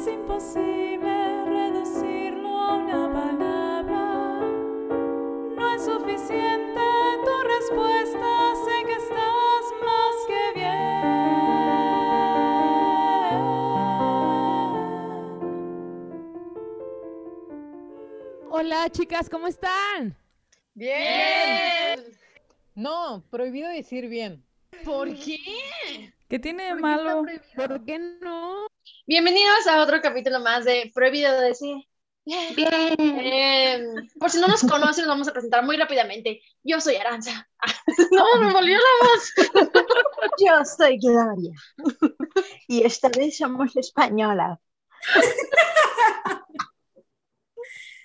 Es imposible reducirlo a una palabra. No es suficiente tu respuesta, sé que estás más que bien. Hola chicas, ¿cómo están? Bien. No, prohibido decir bien. ¿Por qué? ¿Qué tiene de ¿Por qué malo? ¿Por qué no? Bienvenidos a otro capítulo más de Prohibido decir. Bien. Eh, por si no nos conocen, nos vamos a presentar muy rápidamente. Yo soy Aranza. no, me volvió la voz. Yo soy Gloria. Y esta vez somos española.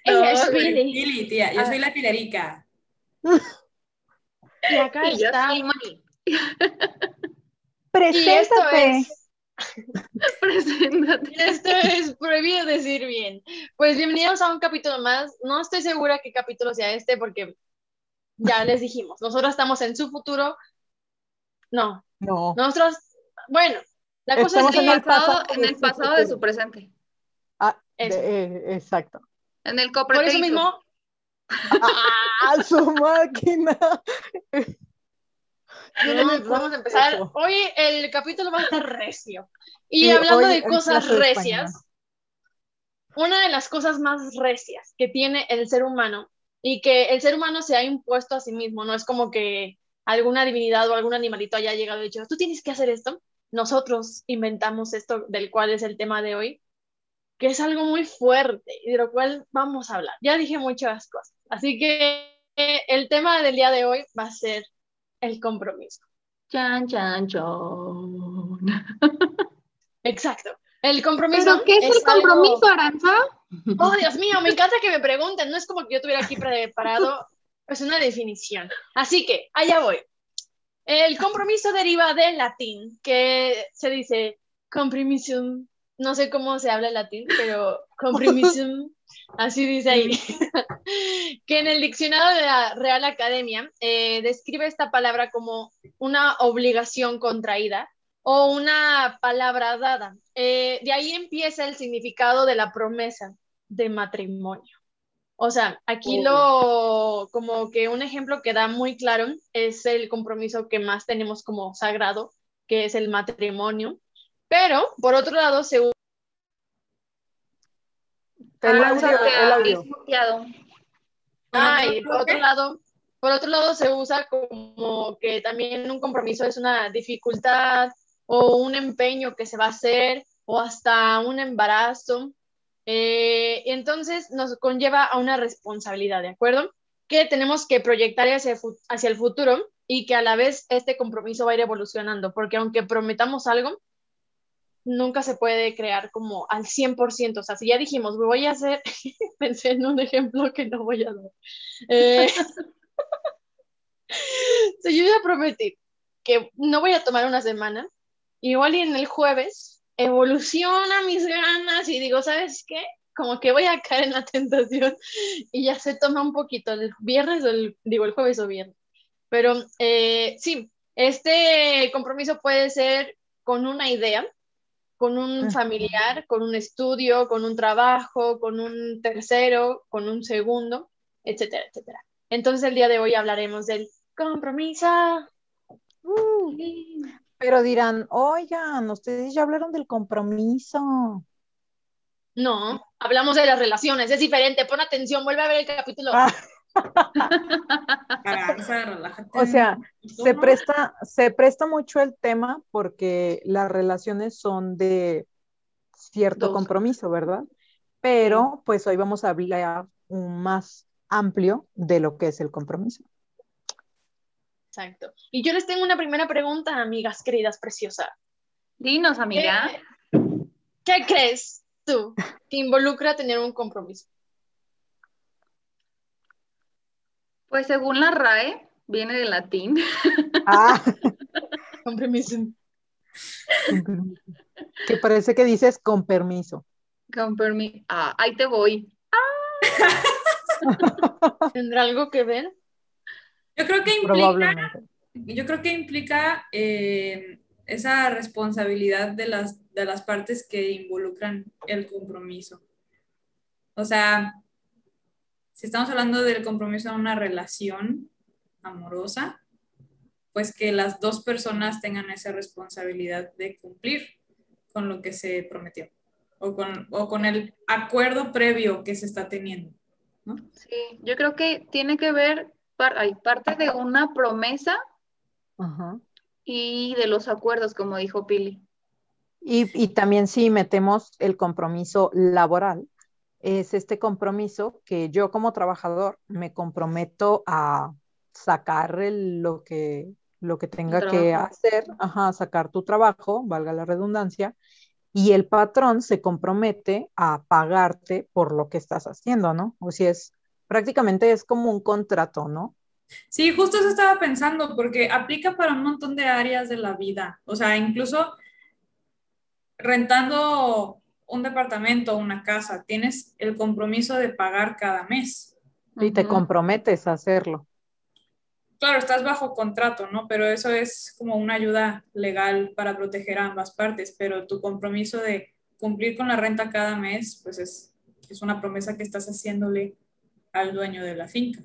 Ella es No, Billy. Billy, tía, yo Ah. soy la Pilarica. Y acá Y yo está. soy Moni. Y esto Preséntate. es, Preséntate. esto es prohibido decir bien. Pues bienvenidos a un capítulo más. No estoy segura qué capítulo sea este porque ya les dijimos, nosotros estamos en su futuro. No, No. nosotros, bueno, la cosa Estamos es En que el pasado, en el pasado de su presente. Ah, de- eh, exacto. En el por eso mismo, ¡Ah, su máquina! No, vamos a empezar. Eso. Hoy el capítulo va a estar recio. Y Sí, hablando de cosas clase de recias, una de las cosas más recias que tiene el ser humano y que el ser humano se ha impuesto a sí mismo, no es como que alguna divinidad o algún animalito haya llegado y dicho, tú tienes que hacer esto. Nosotros inventamos esto del cual es el tema de hoy, que es algo muy fuerte y de lo cual vamos a hablar. Ya dije muchas cosas, así que eh, el tema del día de hoy va a ser el compromiso. Chan, chan, chan. Exacto. El compromiso. ¿Pero qué es, el algo- compromiso, Aranza? Oh, Dios mío, me encanta que me pregunten. No es como que yo tuviera aquí preparado. Es una definición. Así que, allá voy. El compromiso deriva del latín, que se dice compromisum. No sé cómo se habla el latín, pero compromisum. Así dice ahí. que en el diccionario de la Real Academia eh, describe esta palabra como una obligación contraída o una palabra dada. Eh, de ahí empieza el significado de la promesa de matrimonio. O sea, aquí lo, como que un ejemplo que da muy claro es el compromiso que más tenemos como sagrado, que es el matrimonio. Pero, por otro lado, se usa El audio, el audio. Ay, por otro lado, por otro lado se usa como que también un compromiso es una dificultad o un empeño que se va a hacer o hasta un embarazo. Eh, entonces nos conlleva a una responsabilidad, ¿de acuerdo? Que tenemos que proyectar hacia, hacia el futuro y que a la vez este compromiso va a ir evolucionando, porque aunque prometamos algo, nunca se puede crear como al 100%. O sea, si ya dijimos, voy a hacer, pensé en un ejemplo que no voy a dar. Eh, si yo ya prometí que no voy a tomar una semana, igual y en el jueves evoluciona mis ganas y digo, ¿sabes qué? Como que voy a caer en la tentación y ya se toma un poquito el viernes, o el, digo el jueves o viernes. Pero eh, sí, este compromiso puede ser con una idea, con un Ujú. familiar, con un estudio, con un trabajo, con un tercero, con un segundo, etcétera, etcétera. Entonces el día de hoy hablaremos del compromiso. Uh, pero dirán, oigan, ustedes ya hablaron del compromiso. No, hablamos de las relaciones, es diferente. Pon atención, vuelve a ver el capítulo. Ah, Relájate. o sea, ¿Tú se no? presta, se presta mucho el tema porque las relaciones son de cierto Dos. compromiso, ¿verdad? Pero pues hoy vamos a hablar un más amplio de lo que es el compromiso. Exacto. Y yo les tengo una primera pregunta, amigas queridas, preciosas. Dinos, amiga. ¿Qué, qué crees tú que involucra tener un compromiso? Pues según la RAE, viene del latín. Ah, Compromiso. que parece que dices con permiso. Con permi- Ah, ahí te voy. ¿Tendrá algo que ver? Yo creo que implica, yo creo que implica eh, esa responsabilidad de las, de las partes que involucran el compromiso. O sea, si estamos hablando del compromiso en una relación amorosa, pues que las dos personas tengan esa responsabilidad de cumplir con lo que se prometió o con, o con el acuerdo previo que se está teniendo. ¿no? Sí, yo creo que tiene que ver, par- hay parte de una promesa y de los acuerdos, como dijo Pili. Y, y también si metemos el compromiso laboral, es este compromiso que yo como trabajador me comprometo a sacar el- lo que, lo que tenga que hacer, ajá, sacar tu trabajo, valga la redundancia, y el patrón se compromete a pagarte por lo que estás haciendo, ¿no? O si es, prácticamente es como un contrato, ¿no? Sí, justo eso estaba pensando, porque aplica para un montón de áreas de la vida. O sea, incluso rentando un departamento o una casa, tienes el compromiso de pagar cada mes. Y te comprometes a hacerlo. Claro, estás bajo contrato, ¿no? Pero eso es como una ayuda legal para proteger a ambas partes, pero tu compromiso de cumplir con la renta cada mes, pues es, es una promesa que estás haciéndole al dueño de la finca.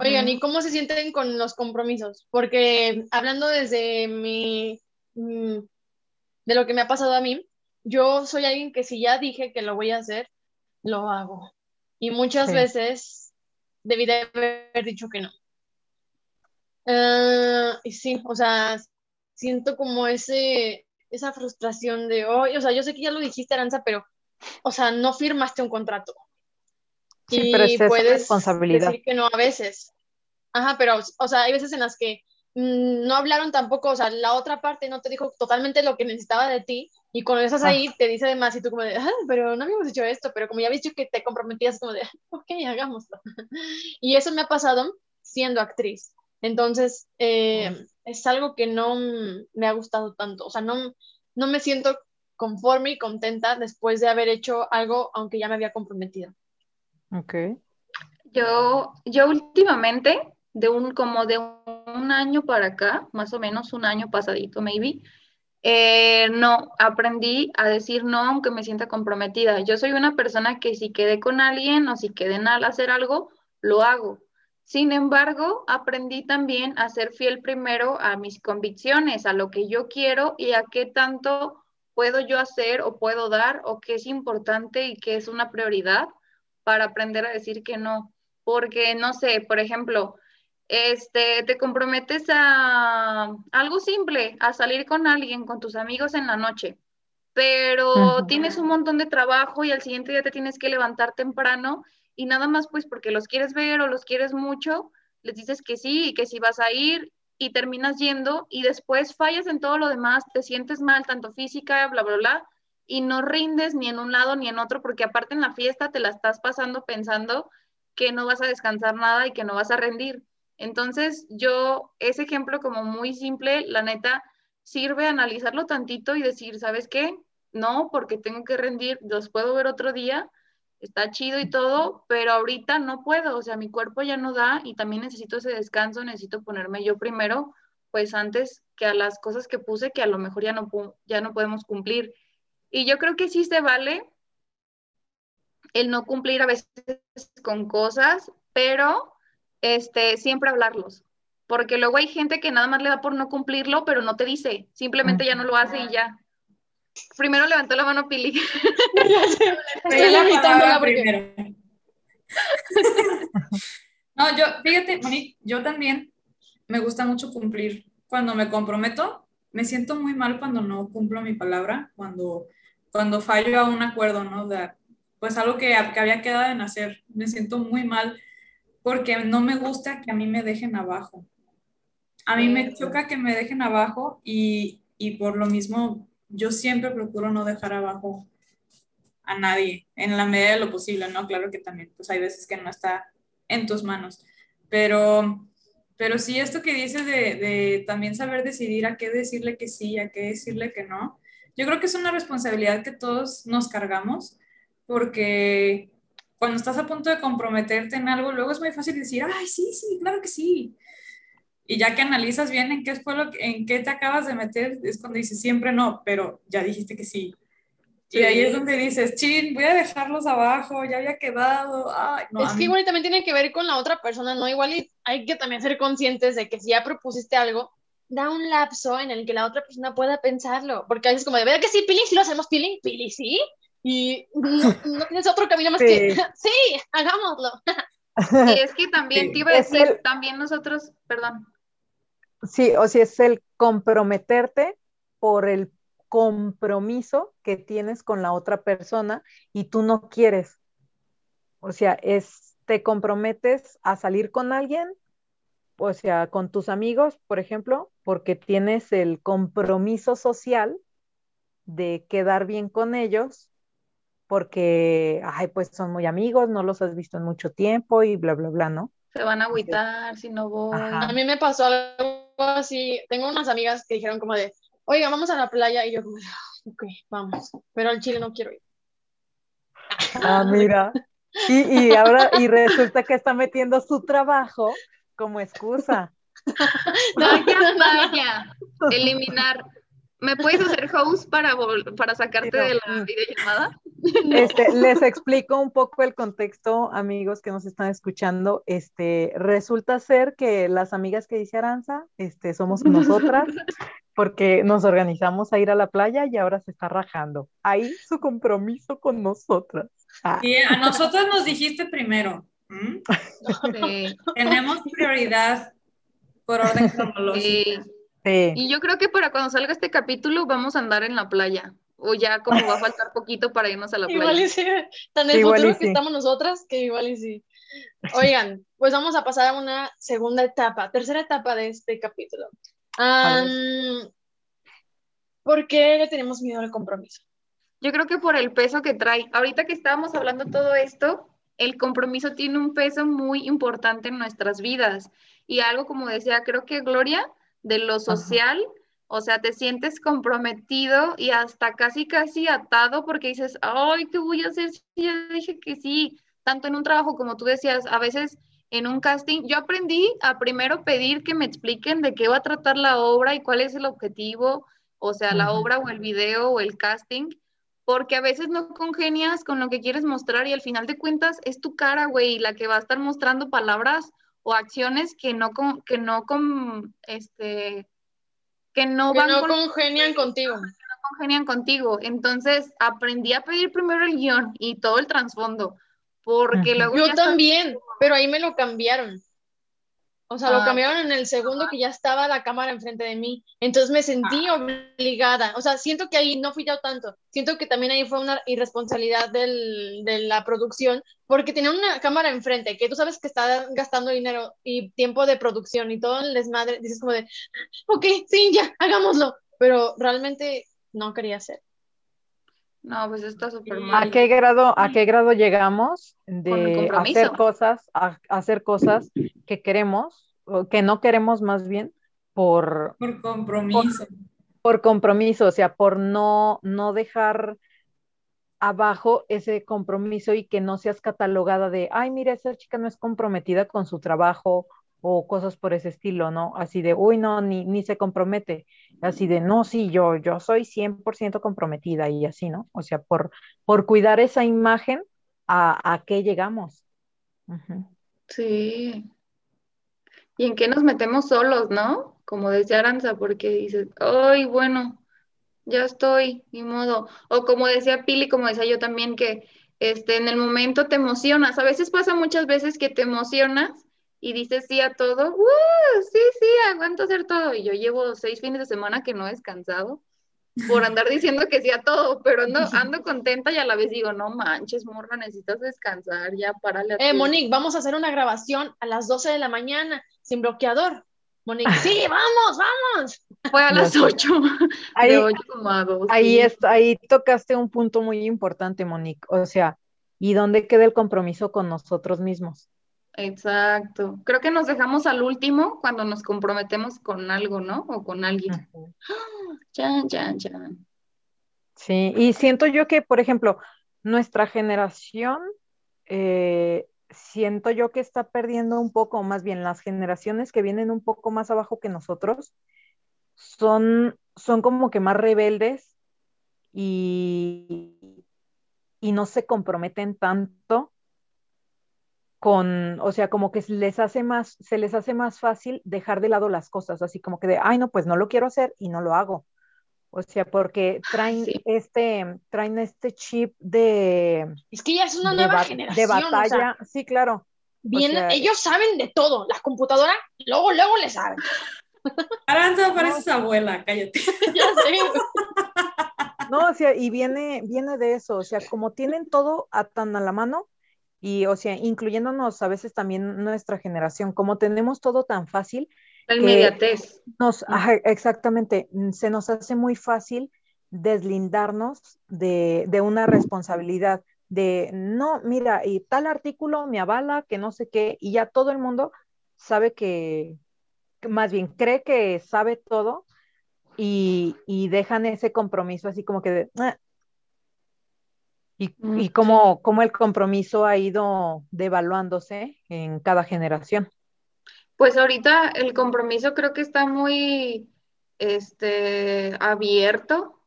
Oigan, ¿y cómo se sienten con los compromisos? Porque hablando desde mi, mm, de lo que me ha pasado a mí, yo soy alguien que si ya dije que lo voy a hacer, lo hago. Y muchas Sí. veces debí de haber dicho que no. Ah, y sí, o sea, siento como ese, esa frustración de, "Ay", o sea, yo sé que ya lo dijiste, Aranza, pero, o sea, no firmaste un contrato. Sí, pero es Y puedes responsabilidad. decir que no a veces. Ajá, pero, o sea, hay veces en las que mm, no hablaron tampoco, o sea, la otra parte no te dijo totalmente lo que necesitaba de ti, y cuando estás Ah. ahí te dice de más, y tú como de, ah, pero no habíamos hecho esto, pero como ya habías dicho que te comprometías, como de, ok, hagámoslo. Y eso me ha pasado siendo actriz. Entonces, eh, es algo que no mm, me ha gustado tanto, o sea, no, no me siento conforme y contenta después de haber hecho algo, aunque ya me había comprometido. Ok. Yo, yo últimamente, de un, como de un año para acá, más o menos un año pasadito, maybe, eh, no, aprendí a decir no aunque me sienta comprometida. Yo soy una persona que si quedé con alguien o si quedé en al hacer algo, lo hago. Sin embargo, aprendí también a ser fiel primero a mis convicciones, a lo que yo quiero y a qué tanto puedo yo hacer o puedo dar o qué es importante y qué es una prioridad para aprender a decir que no. Porque, no sé, por ejemplo, este, te comprometes a algo simple, a salir con alguien, con tus amigos en la noche, pero tienes un montón de trabajo y al siguiente día te tienes que levantar temprano y nada más pues porque los quieres ver o los quieres mucho, les dices que sí y que sí vas a ir y terminas yendo y después fallas en todo lo demás, te sientes mal, tanto física, bla, bla, bla, y no rindes ni en un lado ni en otro porque aparte en la fiesta te la estás pasando pensando que no vas a descansar nada y que no vas a rendir. Entonces, yo, ese ejemplo como muy simple, la neta, sirve analizarlo tantito y decir, ¿sabes qué? No, porque tengo que rendir, los puedo ver otro día, está chido y todo, pero ahorita no puedo, o sea, mi cuerpo ya no da y también necesito ese descanso, necesito ponerme yo primero, pues antes que a las cosas que puse que a lo mejor ya no, ya no podemos cumplir. Y yo creo que sí se vale el no cumplir a veces con cosas, pero este, siempre hablarlos. Porque luego hay gente que nada más le da por no cumplirlo, pero no te dice, simplemente ya no lo hace y ya. Primero levantó la mano Pili. Estoy la porque- primero. No, yo, fíjate, Monique, yo también me gusta mucho cumplir. Cuando me comprometo, me siento muy mal cuando no cumplo mi palabra, cuando, cuando fallo a un acuerdo, ¿no? De, pues algo que, que había quedado en hacer. Me siento muy mal porque no me gusta que a mí me dejen abajo. A mí me choca que me dejen abajo y, y por lo mismo yo siempre procuro no dejar abajo a nadie en la medida de lo posible, ¿no? Claro que también, pues hay veces que no está en tus manos, pero, pero sí esto que dices de, de también saber decidir a qué decirle que sí, a qué decirle que no, yo creo que es una responsabilidad que todos nos cargamos porque cuando estás a punto de comprometerte en algo, luego es muy fácil decir, ay, sí, sí, claro que sí. Y ya que analizas bien en qué fue lo que- en qué te acabas de meter, es cuando dices siempre no, pero ya dijiste que sí. Y ahí es donde dices, chin, voy a dejarlos abajo, ya había quedado. Ay, no, es que igual también tiene que ver con la otra persona, ¿no? Igual y hay que también ser conscientes de que si ya propusiste algo, da un lapso en el que la otra persona pueda pensarlo. Porque a veces como de, ¿verdad que sí, Pili? ¿Sí lo hacemos, Pili? ¿Pili sí? Y no, no tienes otro camino más Sí. que, sí, hagámoslo. Y es que también Sí. te iba a decir, el- también nosotros, perdón, Sí, o sea, es el comprometerte por el compromiso que tienes con la otra persona y tú no quieres. O sea, es, te comprometes a salir con alguien, o sea, con tus amigos, por ejemplo, porque tienes el compromiso social de quedar bien con ellos, porque, ay, pues son muy amigos, no los has visto en mucho tiempo y bla, bla, bla, ¿no? se van a agüitar si no voy. Ajá. A mí me pasó algo así. Tengo unas amigas que dijeron como de, oiga, vamos a la playa. Y yo "Ah, ok, vamos. Pero al Chile no quiero ir. Ah, mira. Y, y ahora, y resulta que está metiendo su trabajo como excusa. Vaya. Eliminar. ¿Me puedes hacer host para, vol- para sacarte no. de la videollamada? Este, les explico un poco el contexto, amigos que nos están escuchando. Este, resulta ser que las amigas que dice Aranza, este, somos nosotras, porque nos organizamos a ir a la playa y ahora se está rajando. Ahí su compromiso con nosotras. Ah, Y a nosotros nos dijiste primero. Sí, Tenemos prioridad por orden cronológico. sí. sí. Y yo creo que para cuando salga este capítulo vamos a andar en la playa. O ya como va a faltar poquito para irnos a la Igual playa. y sí, tan el Igual y futuro que sí. estamos nosotras que igual y sí. Oigan, pues vamos a pasar a una segunda etapa, tercera etapa de este capítulo. Am, ¿por qué le tenemos miedo al compromiso? Yo creo que por el peso que trae. Ahorita que estábamos hablando todo esto, el compromiso tiene un peso muy importante en nuestras vidas. Y algo como decía, creo que Gloria, de lo social, o sea, te sientes comprometido y hasta casi, casi atado porque dices, ay, ¿qué voy a hacer si ya dije que sí? Tanto en un trabajo como tú decías, a veces en un casting, yo aprendí a primero pedir que me expliquen de qué va a tratar la obra y cuál es el objetivo, o sea, la obra o el video o el casting porque a veces no congenias con lo que quieres mostrar y al final de cuentas es tu cara, güey, la que va a estar mostrando palabras o acciones que no con, que no con, este, que no Que van no con, congenian contigo. congenian contigo. Entonces aprendí a pedir primero el guion y todo el trasfondo, porque luego Yo también, pero ahí me lo cambiaron. O sea, lo Ah. cambiaron en el segundo que ya estaba la cámara enfrente de mí. Entonces me sentí obligada. O sea, siento que ahí no fui yo tanto. Siento que también ahí fue una irresponsabilidad del- de la producción, porque tenía una cámara enfrente, que tú sabes que está gastando dinero y tiempo de producción y todo el desmadre. Dices como de, ok, sí, ya, hagámoslo. Pero realmente no quería hacer. No, pues está súper ¿A ¿A mal. qué grado, a qué grado llegamos de hacer cosas, a, hacer cosas que queremos, o que no queremos más bien, por, Por compromiso. por compromiso, o sea, por no, no dejar abajo ese compromiso y que no seas catalogada de, ay, mira, esa chica no es comprometida con su trabajo o cosas por ese estilo, ¿no? Así de, uy, no, ni, ni se compromete. Así de, no, sí, yo, yo soy 100% comprometida y así, ¿no? O sea, por, por cuidar esa imagen, ¿a, qué llegamos? Sí. ¿Y en qué nos metemos solos, no? Como decía Aranza, porque dices, ay, bueno, ya estoy, ni modo. O como decía Pili, como decía yo también, que este, en el momento te emocionas. A veces pasa muchas veces que te emocionas y dices sí a todo. ¡Uh! Sí, sí, aguanto hacer todo. Y yo llevo seis fines de semana que no he descansado por andar diciendo que sí a todo, pero no, ando contenta y a la vez digo, no manches, morra, necesitas descansar, ya párale a Eh, Monique, vamos a hacer una grabación a las 12 de la mañana sin bloqueador. Monique, sí, vamos, vamos. Fue a las sé. 8. Ahí, de 8 como a 2. ahí, es, ahí tocaste un punto muy importante, Monique. O sea, ¿y dónde queda el compromiso con nosotros mismos? Exacto. Creo que nos dejamos al último cuando nos comprometemos con algo, ¿no? O con alguien. Ujú. Chan, chan, chan. Sí, y siento yo que, por ejemplo, nuestra generación eh, siento yo que está perdiendo un poco, más bien las generaciones que vienen un poco más abajo que nosotros, son, son como que más rebeldes y, y no se comprometen tanto con, o sea, como que les hace más, se les hace más fácil dejar de lado las cosas, así como que de, ay, no, pues no lo quiero hacer y no lo hago. O sea, porque traen Sí. este, traen este chip de, Es que ya es una nueva ba- generación. de o sea, batalla. sí, claro. vienen- sea, ellos saben de todo. Las computadoras, luego, luego le saben. Aranza, pareces abuela, cállate. ya sé. No, o sea, y viene, viene de eso, o sea, como tienen todo a tan a la mano, y o sea, incluyéndonos a veces también nuestra generación, como tenemos todo tan fácil, La inmediatez. nos, ajá, exactamente, mm, se nos hace muy fácil deslindarnos de, de una responsabilidad, de no, mira, y tal artículo me avala, que no sé qué, y ya todo el mundo sabe que, que más bien cree que sabe todo y, y dejan ese compromiso así como que de, "Ah". Y, Mm, y cómo, cómo el compromiso ha ido devaluándose en cada generación. Pues ahorita el compromiso creo que está muy este, abierto,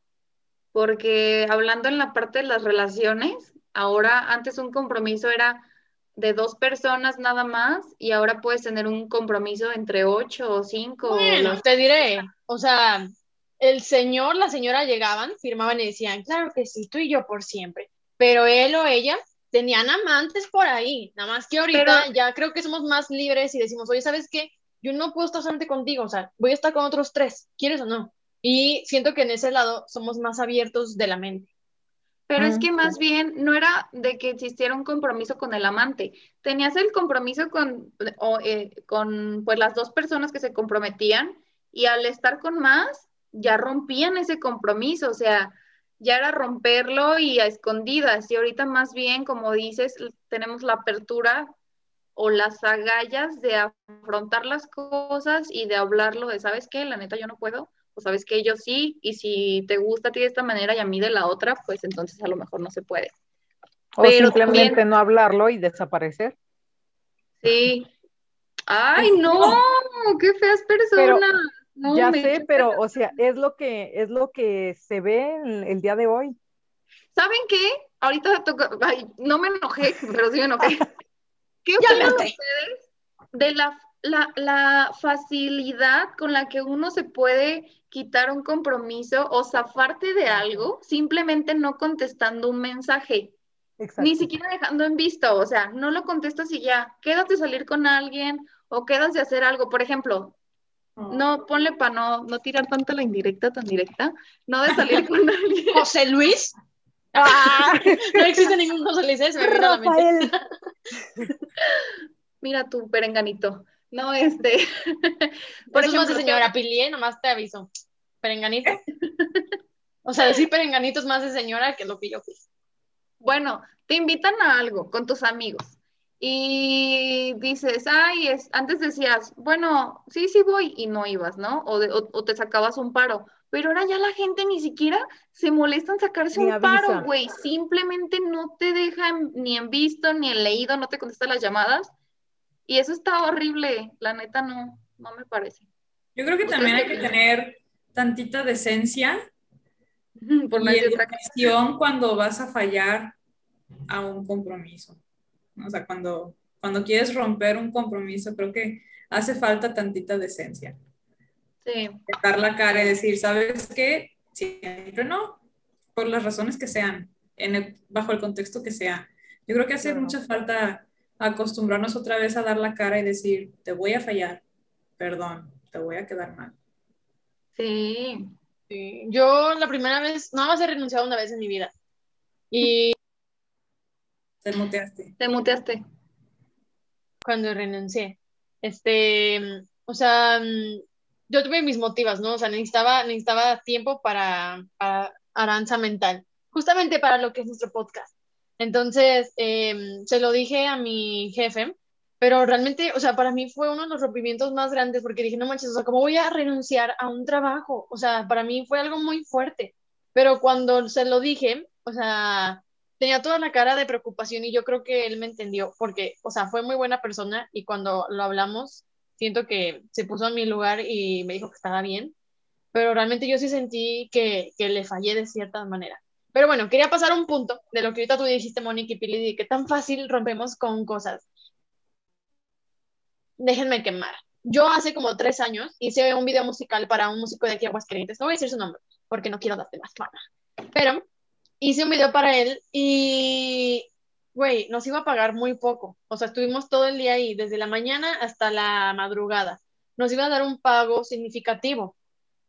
porque hablando en la parte de las relaciones, ahora antes un compromiso era de dos personas nada más y ahora puedes tener un compromiso entre ocho o cinco. Bueno, te diré, o sea, el señor, la señora llegaban, firmaban y decían, claro que sí, tú y yo por siempre. Pero él o ella tenían amantes por ahí, nada más que ahorita Pero- ya creo que somos más libres y decimos, oye, ¿sabes qué? Yo no puedo estar solamente contigo, o sea, voy a estar con otros tres, ¿quieres o no? Y siento que en ese lado somos más abiertos de la mente. Pero es Mm, que más bien no era de que existiera un compromiso con el amante, tenías el compromiso con, o, eh, con pues las dos personas que se comprometían y al estar con más ya rompían ese compromiso, o sea, ya era romperlo y a escondidas y ahorita más bien, como dices, tenemos la apertura o las agallas de afrontar las cosas y de hablarlo de, ¿sabes qué? La neta yo no puedo, o sabes que yo sí, y si te gusta a ti de esta manera y a mí de la otra, pues entonces a lo mejor no se puede. O Pero simplemente también- no hablarlo y desaparecer. Sí. Ay, no, qué feas Pero personas. No, ya me sé, pero o sea, es lo que es lo que se ve el, el día de hoy. ¿Saben qué? Ahorita toca, ay, no me enojé, pero sí me enojé. ¿Qué opinan ustedes de la, la, la facilidad con la que uno se puede quitar un compromiso o zafarte de algo simplemente no contestando un mensaje? Exacto. Ni siquiera dejando en visto, o sea, no lo contestas y ya, quedas de salir con alguien o quedas de hacer algo. Por ejemplo, no, ponle para no, no tirar tanto la indirecta tan directa, no de salir con alguien. José Luis. ¡Ah! No existe ningún José Luis, ¿eh? se me la mente. Mira tu perenganito. No, este. Por eso más de señora Pilié, nomás te aviso. Perenganito. O sea, decir perenganito es más de señora que lo que yo fui. Bueno, te invitan a algo con tus amigos y dices, ay, es, antes decías, bueno, sí, sí voy y no ibas, ¿no? O, de- o- o te sacabas un paro. Pero ahora ya la gente ni siquiera se molesta en sacarse Ni un paro, avisa. güey. Simplemente no te dejan ni en visto ni en leído, no te contestan las llamadas. Y eso está horrible. La neta no, no me parece. Yo creo que ¿Ustedes también hay que tener tantita decencia Por cosa. educación cuando vas a fallar a un compromiso. O sea, cuando, cuando quieres romper un compromiso, creo que hace falta tantita decencia. Sí. Dar la cara y decir, ¿sabes qué? Siempre no, por las razones que sean, en el- bajo el contexto que sea. Yo creo que hace Claro. mucha falta acostumbrarnos otra vez a dar la cara y decir, te voy a fallar, perdón, te voy a quedar mal. Sí. Sí, Yo la primera vez, nada más he renunciado una vez en mi vida. Y Te muteaste. Te muteaste. cuando renuncié, este, o sea, mm, yo tuve mis motivos, ¿no? O sea, necesitaba, necesitaba tiempo para, para aranza mental, justamente para lo que es nuestro podcast. Entonces, em, se lo dije a mi jefe, pero realmente, o sea, para mí fue uno de los rompimientos más grandes porque dije, no manches, o sea, ¿cómo voy a renunciar a un trabajo? O sea, para mí fue algo muy fuerte. Pero cuando se lo dije, o sea, tenía toda la cara de preocupación y yo creo que él me entendió porque, o sea, fue muy buena persona y cuando lo hablamos, siento que se puso en mi lugar y me dijo que estaba bien, pero realmente yo sí sentí que, que le fallé de cierta manera. Pero bueno, quería pasar un punto de lo que ahorita tú dijiste, Mónica y Pili, de que tan fácil rompemos con cosas. Déjenme quemar. Yo hace como tres años hice un video musical para un músico de aquí Aguascalientes. No voy a decir su nombre porque no quiero darte más fama. Pero hice un video para él y, güey, nos iba a pagar muy poco. O sea, estuvimos todo el día ahí, desde la mañana hasta la madrugada. Nos iba a dar un pago significativo.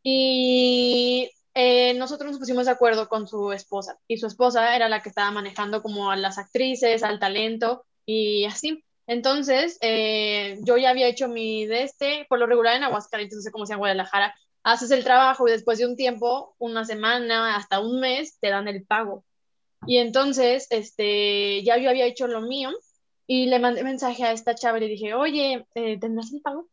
Y eh, nosotros nos pusimos de acuerdo con su esposa. Y su esposa era la que estaba manejando como a las actrices, al talento y así. Entonces, eh, yo ya había hecho mi de este, por lo regular en Aguascalientes, no sé cómo sea en Guadalajara, haces el trabajo y después de un tiempo, una semana, hasta un mes, te dan el pago. Y entonces, este, ya yo había hecho lo mío y le mandé mensaje a esta chava y le dije, oye, eh, ¿tendrás el pago?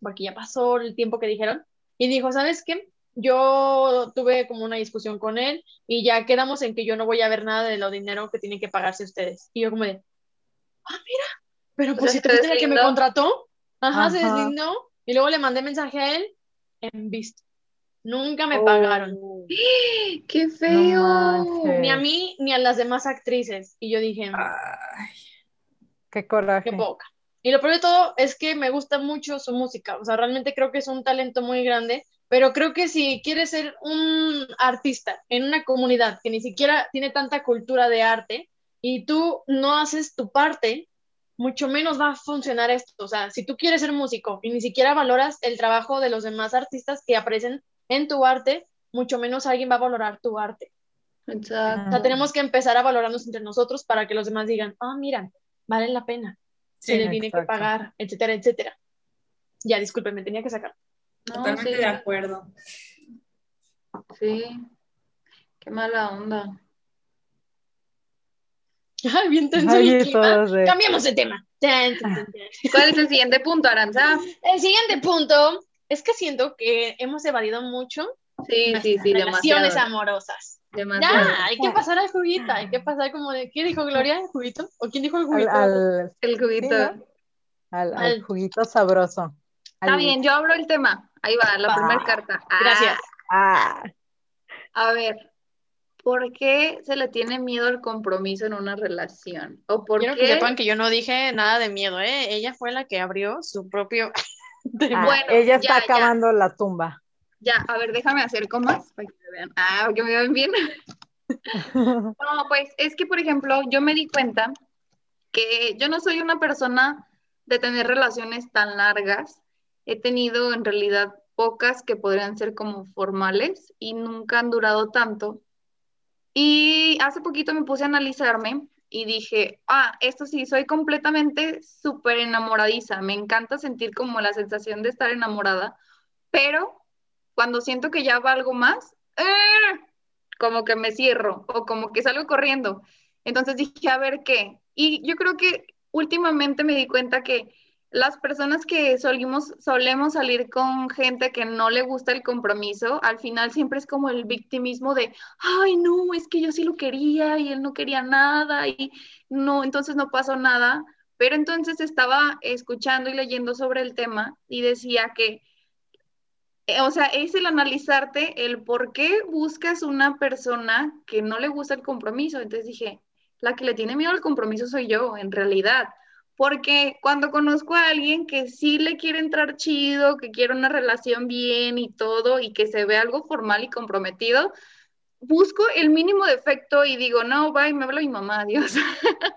Porque ya pasó el tiempo que dijeron. Y dijo, ¿sabes qué? Yo tuve como una discusión con él y ya quedamos en que yo no voy a ver nada de lo dinero que tienen que pagarse ustedes. Y yo como de, ah, mira, pero pues si tú el que me contrató, ajá, se Ajá. deslindó. Y luego le mandé mensaje a él en visto. Nunca me pagaron. Oh, ¡Qué no feo! Ni a mí ni a las demás actrices. Y yo dije, Ay, Qué coraje. qué poca. Y lo peor de todo es que me gusta mucho su música. O sea, realmente creo que es un talento muy grande. Pero creo que si quieres ser un artista en una comunidad que ni siquiera tiene tanta cultura de arte y tú no haces tu parte, mucho menos va a funcionar esto. O sea, si tú quieres ser músico y ni siquiera valoras el trabajo de los demás artistas que aparecen en tu arte, mucho menos alguien va a valorar tu arte. Exacto. O sea, tenemos que empezar a valorarnos entre nosotros para que los demás digan, ah, mira, vale la pena, se Sí, le tiene que pagar, etcétera, etcétera. Ya, disculpen, me tenía que sacar. No, totalmente sí, de acuerdo. sí. Qué mala onda. Ay, bien tenso Ay, el clima. todos de- Cambiamos de tema. Tan. ¿Cuál es el siguiente punto, Aranza? El siguiente punto es que siento que hemos evadido mucho Sí, sí, sí, relaciones demasiado. amorosas. demasiado. Ya, hay que pasar al juguito, hay que pasar como de, ¿quién dijo Gloria? ¿El juguito? ¿O quién dijo el juguito? al, El juguito. Al- al juguito sabroso. Está bien, yo abro el tema. Ahí va, la primera carta. Ah, Gracias. Ah, A ver, ¿por qué se le tiene miedo al compromiso en una relación? ¿O por Quiero qué? que sepan que yo no dije nada de miedo, ¿eh? Ella fue la que abrió su propio ah, Bueno, ella está ya. acabando la tumba. Ya, a ver, déjame hacer comas para que me vean. Ah, para que me vean bien. No, pues es que, por ejemplo, yo me di cuenta que yo no soy una persona de tener relaciones tan largas. He tenido en realidad pocas que podrían ser como formales y nunca han durado tanto. Y hace poquito me puse a analizarme y dije, ah, esto sí, soy completamente súper enamoradiza. Me encanta sentir como la sensación de estar enamorada, pero cuando siento que ya va algo más, ¡eh! como que me cierro o como que salgo corriendo. Entonces dije, a ver qué. Y yo creo que últimamente me di cuenta que las personas que solimos, solemos salir con gente que no le gusta el compromiso, al final siempre es como el victimismo de, ay, no, es que yo sí lo quería y él no quería nada y no, entonces no pasó nada. Pero entonces estaba escuchando y leyendo sobre el tema y decía que eh, o sea, es el analizarte el por qué buscas una persona que no le gusta el compromiso. Entonces dije, la que le tiene miedo al compromiso soy yo, en realidad. Porque cuando conozco a alguien que sí le quiere entrar chido, que quiere una relación bien y todo, y que se ve algo formal y comprometido, busco el mínimo defecto y digo, no, bye, me habla mi mamá, adiós.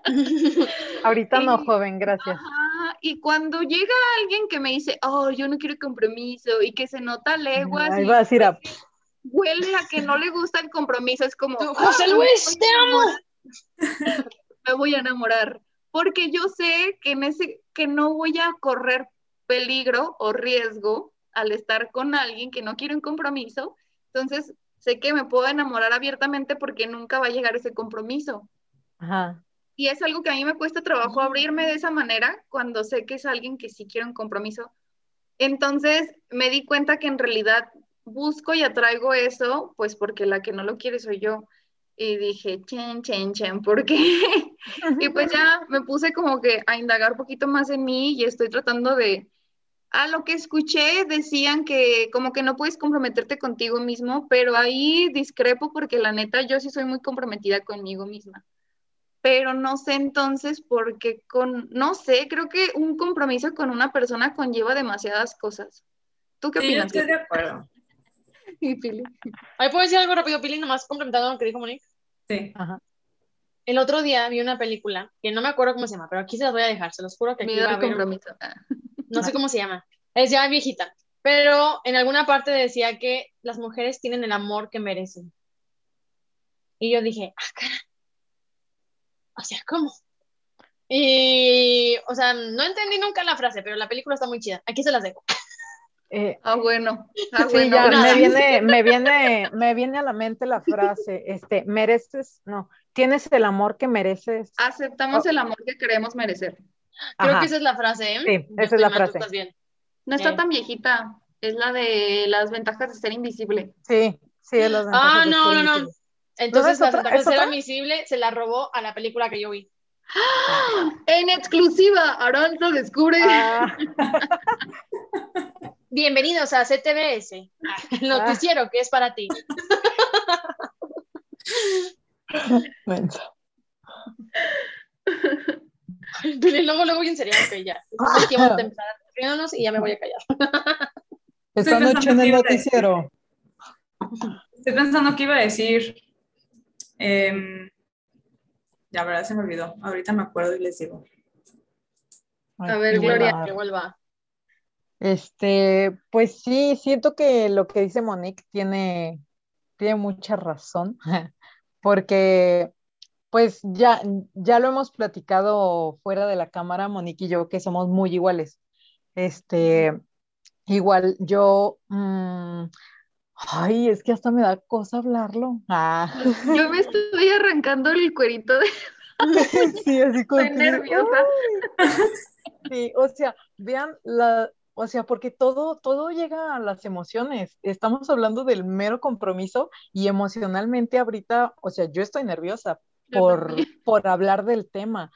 Ahorita no, joven, gracias. Ajá, Y cuando llega alguien que me dice, oh, yo no quiero compromiso, y que se nota leguas Ahí y va a decir a- huele a que no le gusta el compromiso, es como, Tú, "Ah, José Luis, te amo. enamorar". Me voy a enamorar, porque yo sé que, en ese, que no voy a correr peligro o riesgo al estar con alguien que no quiere un compromiso, entonces sé que me puedo enamorar abiertamente porque nunca va a llegar ese compromiso. Ajá. Y es algo que a mí me cuesta trabajo abrirme de esa manera cuando sé que es alguien que sí quiere un compromiso. Entonces me di cuenta que en realidad busco y atraigo eso, pues porque la que no lo quiere soy yo. Y dije, chen, chen, chen, ¿por qué? y pues ya me puse como que a indagar un poquito más en mí y estoy tratando de... A lo que escuché decían que como que no puedes comprometerte contigo mismo, pero ahí discrepo porque la neta yo sí soy muy comprometida conmigo misma. Pero no sé entonces porque con, no sé, creo que un compromiso con una persona conlleva demasiadas cosas. ¿Tú qué Sí, yo opinas? estoy de acuerdo. Y Pili. Ahí puedo decir algo rápido, Pili, nomás complementando lo que dijo Monique. Sí. Ajá. El otro día vi una película que no me acuerdo cómo se llama, pero aquí se las voy a dejar, se los juro que aquí va a haber un- compromiso. No sé cómo se llama, es ya viejita, pero en alguna parte decía que las mujeres tienen el amor que merecen. Y yo dije, ah, cara, o sea, ¿cómo? Y, o sea, no entendí nunca la frase, pero la película está muy chida. Aquí se las dejo. Eh, Ah, bueno. Ah, sí, bueno, ya, me viene, me viene, me viene a la mente la frase, este, mereces, no, tienes el amor que mereces. Aceptamos Oh. el amor que creemos merecer. Creo Ajá. que esa es la frase, ¿eh? Sí, esa es la mal, frase. bien. No está Eh. tan viejita. Es la de las ventajas de ser invisible. Sí, sí, es las ventajas Ah, de no, ser no, no. Entonces, es la ventaja de ¿Es ser invisible se la robó a la película que yo vi. En exclusiva, Aranza descubre. Ah, Bienvenidos a CTBS, el noticiero que es para ti. Pero luego, luego bien sería, ok, ya. Aquí vamos a empezar riéndonos y ya me voy a callar. Esta noche en el noticiero. Estoy pensando que iba a decir. em, ya, verdad, se me olvidó. Ahorita me acuerdo y les digo. A ver, Gloria. Que vuelva. Este, pues sí, siento que lo que dice Monique tiene, tiene mucha razón, porque pues ya, ya lo hemos platicado fuera de la cámara, Monique y yo, que somos muy iguales. Este, igual yo, mm, ay, es que hasta me da cosa hablarlo. Ah, Yo me estoy arrancando el cuerito de sí, así como estoy nerviosa. Sí, o sea, vean la, o sea, porque todo, todo llega a las emociones. Estamos hablando del mero compromiso y emocionalmente ahorita, o sea, yo estoy nerviosa por, por hablar del tema,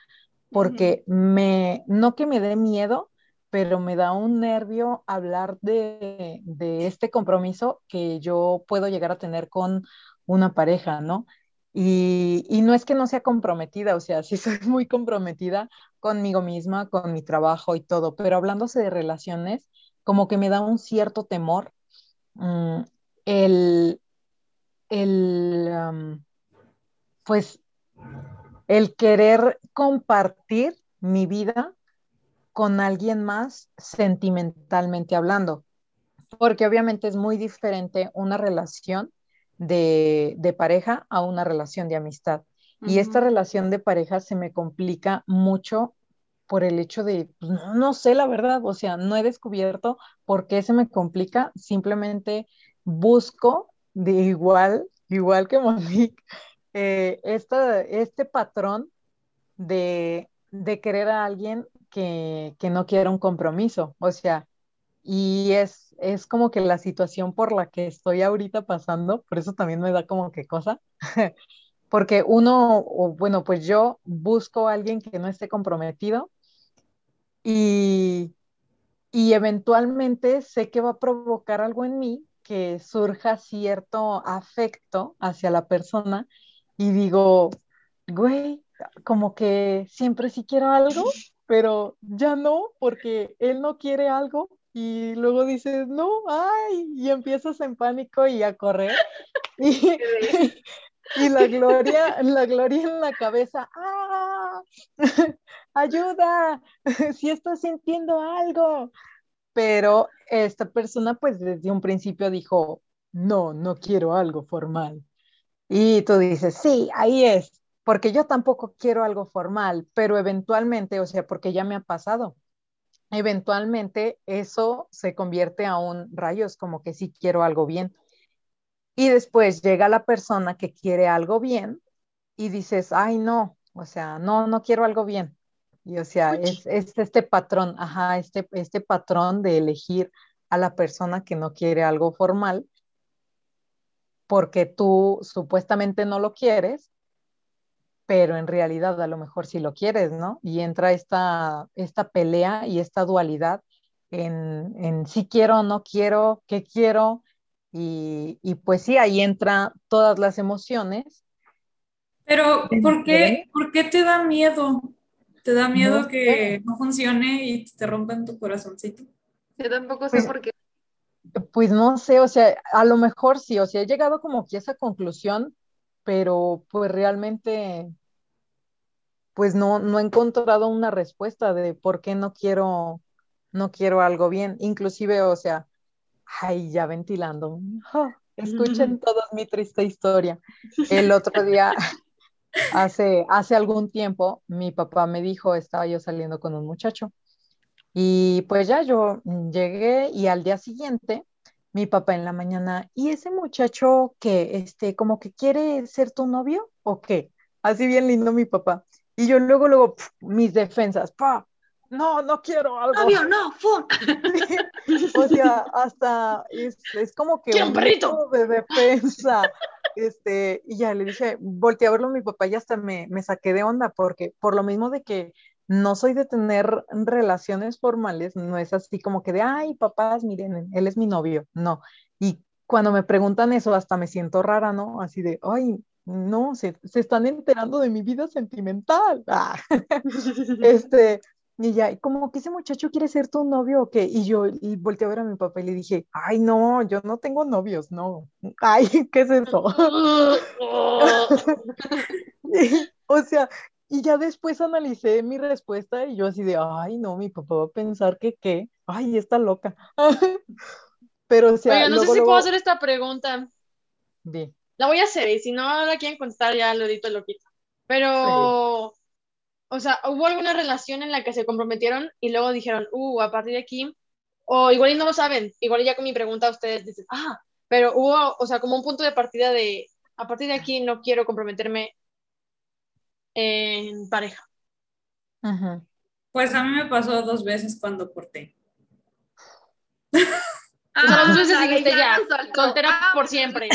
porque me, no que me dé miedo, pero me da un nervio hablar de, de este compromiso que yo puedo llegar a tener con una pareja, ¿no? Y, y no es que no sea comprometida, o sea, sí soy muy comprometida conmigo misma, con mi trabajo y todo, pero hablándose de relaciones, como que me da un cierto temor mm, el, el, pues, el querer compartir mi vida con alguien más sentimentalmente hablando, porque obviamente es muy diferente una relación de, de pareja a una relación de amistad. Y esta relación de pareja se me complica mucho por el hecho de, pues, no, no sé la verdad, o sea, no he descubierto por qué se me complica, simplemente busco de igual, igual que Monique, eh, esta- este patrón de, de querer a alguien que, que no quiera un compromiso, o sea, y es, es como que la situación por la que estoy ahorita pasando, por eso también me da como que cosa, porque uno, o bueno, pues yo busco a alguien que no esté comprometido y, y eventualmente sé que va a provocar algo en mí, que surja cierto afecto hacia la persona y digo, güey, como que siempre sí quiero algo, pero ya no, porque él no quiere algo y luego dices, no, ay, y empiezas en pánico y a correr. Y, y la gloria, la gloria en la cabeza, ¡ah! ¡Ayuda! Si estás sintiendo algo. Pero esta persona, pues desde un principio dijo, no, no quiero algo formal. Y tú dices, sí, ahí es, porque yo tampoco quiero algo formal, pero eventualmente, o sea, porque ya me ha pasado, eventualmente eso se convierte a un rayos, como que sí quiero algo bien. Y después llega la persona que quiere algo bien y dices, ay, no, o sea, no, no quiero algo bien. Y o sea, es, es este patrón, ajá, este, este patrón de elegir a la persona que no quiere algo formal porque tú supuestamente no lo quieres, pero en realidad a lo mejor sí lo quieres, ¿no? Y entra esta, esta pelea y esta dualidad en, en si quiero o no quiero, qué quiero, y, y pues sí, ahí entra todas las emociones. Pero, ¿por qué, ¿por qué te da miedo? ¿Te da miedo No que no funcione y te rompan tu corazoncito? Yo tampoco sé Pues- por qué. Pues no sé, o sea, a lo mejor sí, o sea, he llegado como que a esa conclusión, pero pues realmente, pues no, no he encontrado una respuesta de por qué no quiero, no quiero algo bien. Inclusive, o sea, ay, ya ventilando. Ah, escuchen toda mi triste historia. El otro día, hace, hace algún tiempo, mi papá me dijo, estaba yo saliendo con un muchacho. Y pues ya yo mm, llegué y al día siguiente, mi papá en la mañana, ¿y ese muchacho que, este, como que quiere ser tu novio o qué? Así bien lindo mi papá. Y yo luego, luego, pf, mis defensas, pa, no, no quiero algo. Obvio, no, fu. O sea, hasta es, es como que ¡Quiero un perrito! de defensa. Este, y ya le dije, volteé a verlo a mi papá y hasta me, me saqué de onda, porque por lo mismo de que no soy de tener relaciones formales, no es así como que de, ay, papás, miren, él es mi novio. No. Y cuando me preguntan eso, hasta me siento rara, ¿no? Así de, ay, no, se, se están enterando de mi vida sentimental. Ah. Este, y ya, como que ese muchacho quiere ser tu novio o qué. Y yo, y volteé a ver a mi papá y le dije, ay, no, yo no tengo novios, no. Ay, ¿qué es eso? O sea, y ya después analicé mi respuesta y yo así de, ay, no, mi papá va a pensar que qué, ay, está loca. Pero, o sea, Oiga, no sé luego, si puedo hacer esta pregunta. di, La voy a hacer y si no la quieren contestar ya lo edito lo quito. Pero, o sea, ¿hubo alguna relación en la que se comprometieron y luego dijeron, uh, a partir de aquí, o igual y no lo saben, igual y ya con mi pregunta ustedes dicen, ah, pero hubo, o sea, como un punto de partida de, a partir de aquí no quiero comprometerme en pareja. Ujú. Pues a mí me pasó dos veces cuando corté. O sea, las veces ándale, dijiste ya, soltera Ah, por siempre.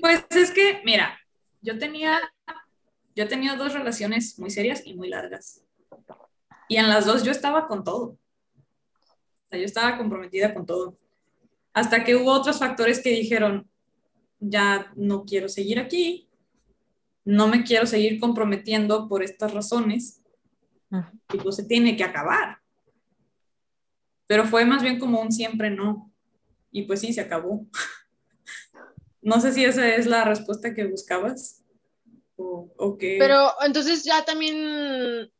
Pues es que, mira, yo tenía, yo he tenido dos relaciones muy serias y muy largas. Y en las dos yo estaba con todo. O sea, yo estaba comprometida con todo. Hasta que hubo otros factores que dijeron, ya no quiero seguir aquí, no me quiero seguir comprometiendo por estas razones, y pues se tiene que acabar. Pero fue más bien como un siempre no. Y pues sí, se acabó. No sé si esa es la respuesta que buscabas. O, o qué. Pero entonces ya también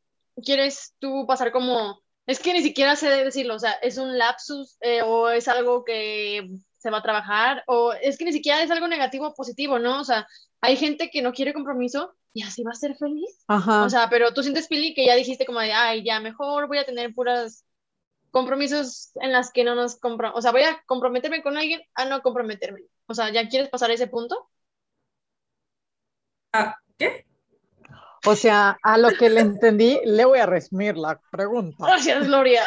quieres tú pasar como, es que ni siquiera sé decirlo, o sea, es un lapsus eh, o es algo que se va a trabajar o es que ni siquiera es algo negativo o positivo, ¿no? O sea, hay gente que no quiere compromiso y así va a ser feliz. Ajá. O sea, pero tú sientes, Pili, que ya dijiste como de, ay, ya mejor voy a tener puras compromisos en las que no nos compro, o sea, voy a comprometerme con alguien a no comprometerme. O sea, ¿ya quieres pasar ese punto? Ah, ¿Qué? O sea, a lo que le entendí, le voy a resumir la pregunta. Gracias, Gloria.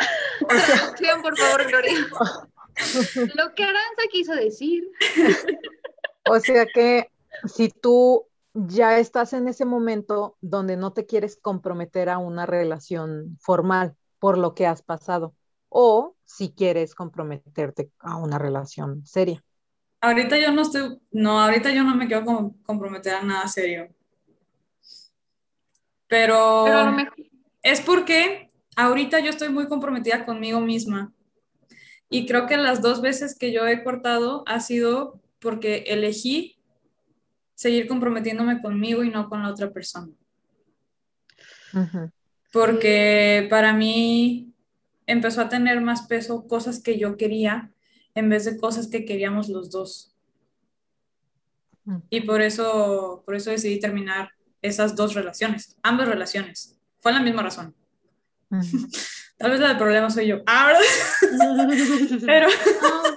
Traducción, por favor, Gloria. Lo que Aranza quiso decir. O sea que si tú ya estás en ese momento donde no te quieres comprometer a una relación formal por lo que has pasado, o si quieres comprometerte a una relación seria. Ahorita yo no estoy, no, ahorita yo no me quiero com- comprometer a nada serio. Pero, Pero a lo mejor. es porque ahorita yo estoy muy comprometida conmigo misma. Y creo que las dos veces que yo he cortado ha sido porque elegí seguir comprometiéndome conmigo y no con la otra persona. Porque para mí empezó a tener más peso cosas que yo quería en vez de cosas que queríamos los dos. Y por eso, por eso decidí terminar esas dos relaciones, ambas relaciones. Fue la misma razón. Tal vez la del problema soy yo. Ah, pero,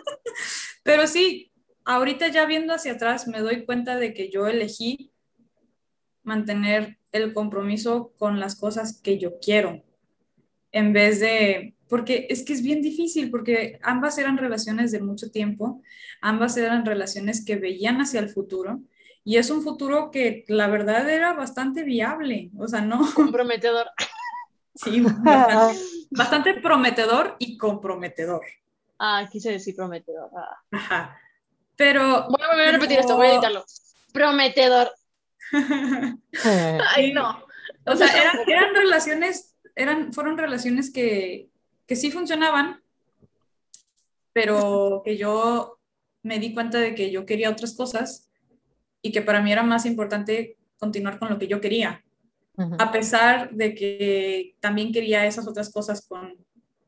pero sí, ahorita ya viendo hacia atrás me doy cuenta de que yo elegí mantener el compromiso con las cosas que yo quiero, en vez de, porque es que es bien difícil, porque ambas eran relaciones de mucho tiempo, ambas eran relaciones que veían hacia el futuro, y es un futuro que la verdad era bastante viable, o sea, no, Comprometedor. sí, bastante, bastante prometedor y comprometedor. Ah, quise decir prometedor. Ah. Ajá. Pero... Voy a a repetir esto, voy a editarlo. Prometedor. Ay, no. O sea, eran, eran relaciones, eran, fueron relaciones que, que sí funcionaban, pero que yo me di cuenta de que yo quería otras cosas y que para mí era más importante continuar con lo que yo quería, a pesar de que también quería esas otras cosas con,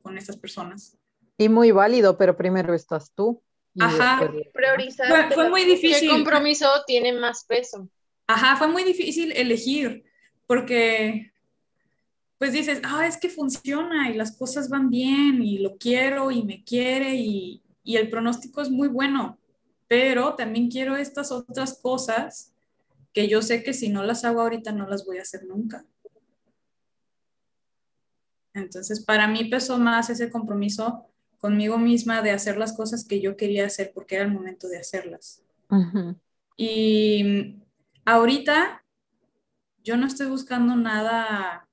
con estas personas. Y muy válido, pero primero estás tú. y Ajá. después- Priorizar. Fue, fue muy ¿Qué difícil. compromiso tiene más peso? Ajá, fue muy difícil elegir porque pues dices, ah, es que funciona y las cosas van bien y lo quiero y me quiere y, y el pronóstico es muy bueno, pero también quiero estas otras cosas que yo sé que si no las hago ahorita no las voy a hacer nunca. Entonces, para mí pesó más ese compromiso conmigo misma de hacer las cosas que yo quería hacer porque era el momento de hacerlas. Y ahorita yo no estoy buscando nada,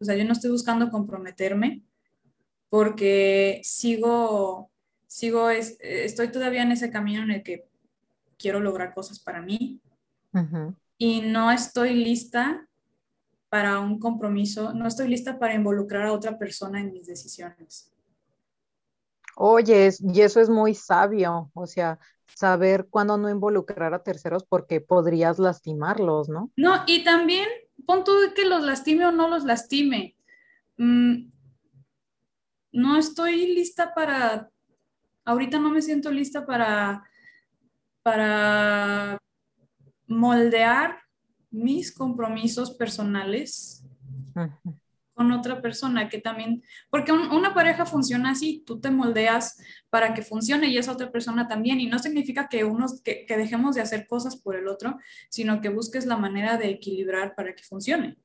o sea, yo no estoy buscando comprometerme porque sigo, sigo, es- estoy todavía en ese camino en el que quiero lograr cosas para mí y no estoy lista para un compromiso, no estoy lista para involucrar a otra persona en mis decisiones. Oye, y eso es muy sabio, o sea, saber cuándo no involucrar a terceros porque podrías lastimarlos, ¿no? No, y también pon tú que los lastime o no los lastime. Mm, no estoy lista para, ahorita no me siento lista para, para moldear mis compromisos personales con otra persona que también, porque un- una pareja funciona así, tú te moldeas para que funcione y esa otra persona también, y no significa que, unos, que, que dejemos de hacer cosas por el otro, sino que busques la manera de equilibrar para que funcione.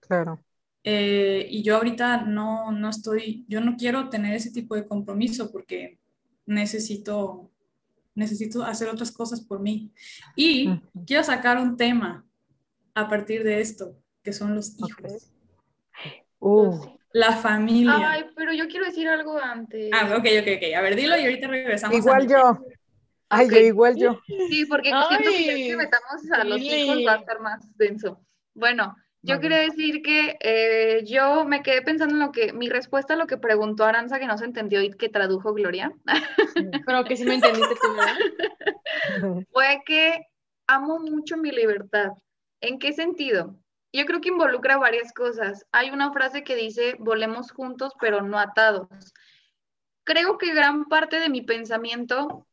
Claro. Eh, y yo ahorita no, no estoy, yo no quiero tener ese tipo de compromiso porque necesito, necesito hacer otras cosas por mí. Y Ujú. quiero sacar un tema a partir de esto, que son los hijos, Uh, la familia. Ay, pero yo quiero decir algo antes. Ah, ok, ok, ok. A ver, dilo y ahorita regresamos. a igual yo. Ay, yo Ok. igual yo. Sí, porque Ay, siento que ya que metamos a los hijos va a estar más denso. Bueno, yo quería decir que eh, yo me quedé pensando en lo que, mi respuesta a lo que preguntó Aranza que no se entendió y que tradujo Gloria, Pero que sí me entendiste tú, ¿verdad? fue que amo mucho mi libertad. ¿En qué sentido? Yo creo que involucra varias cosas. Hay una frase que dice, volemos juntos pero no atados. Creo que gran parte de mi pensamiento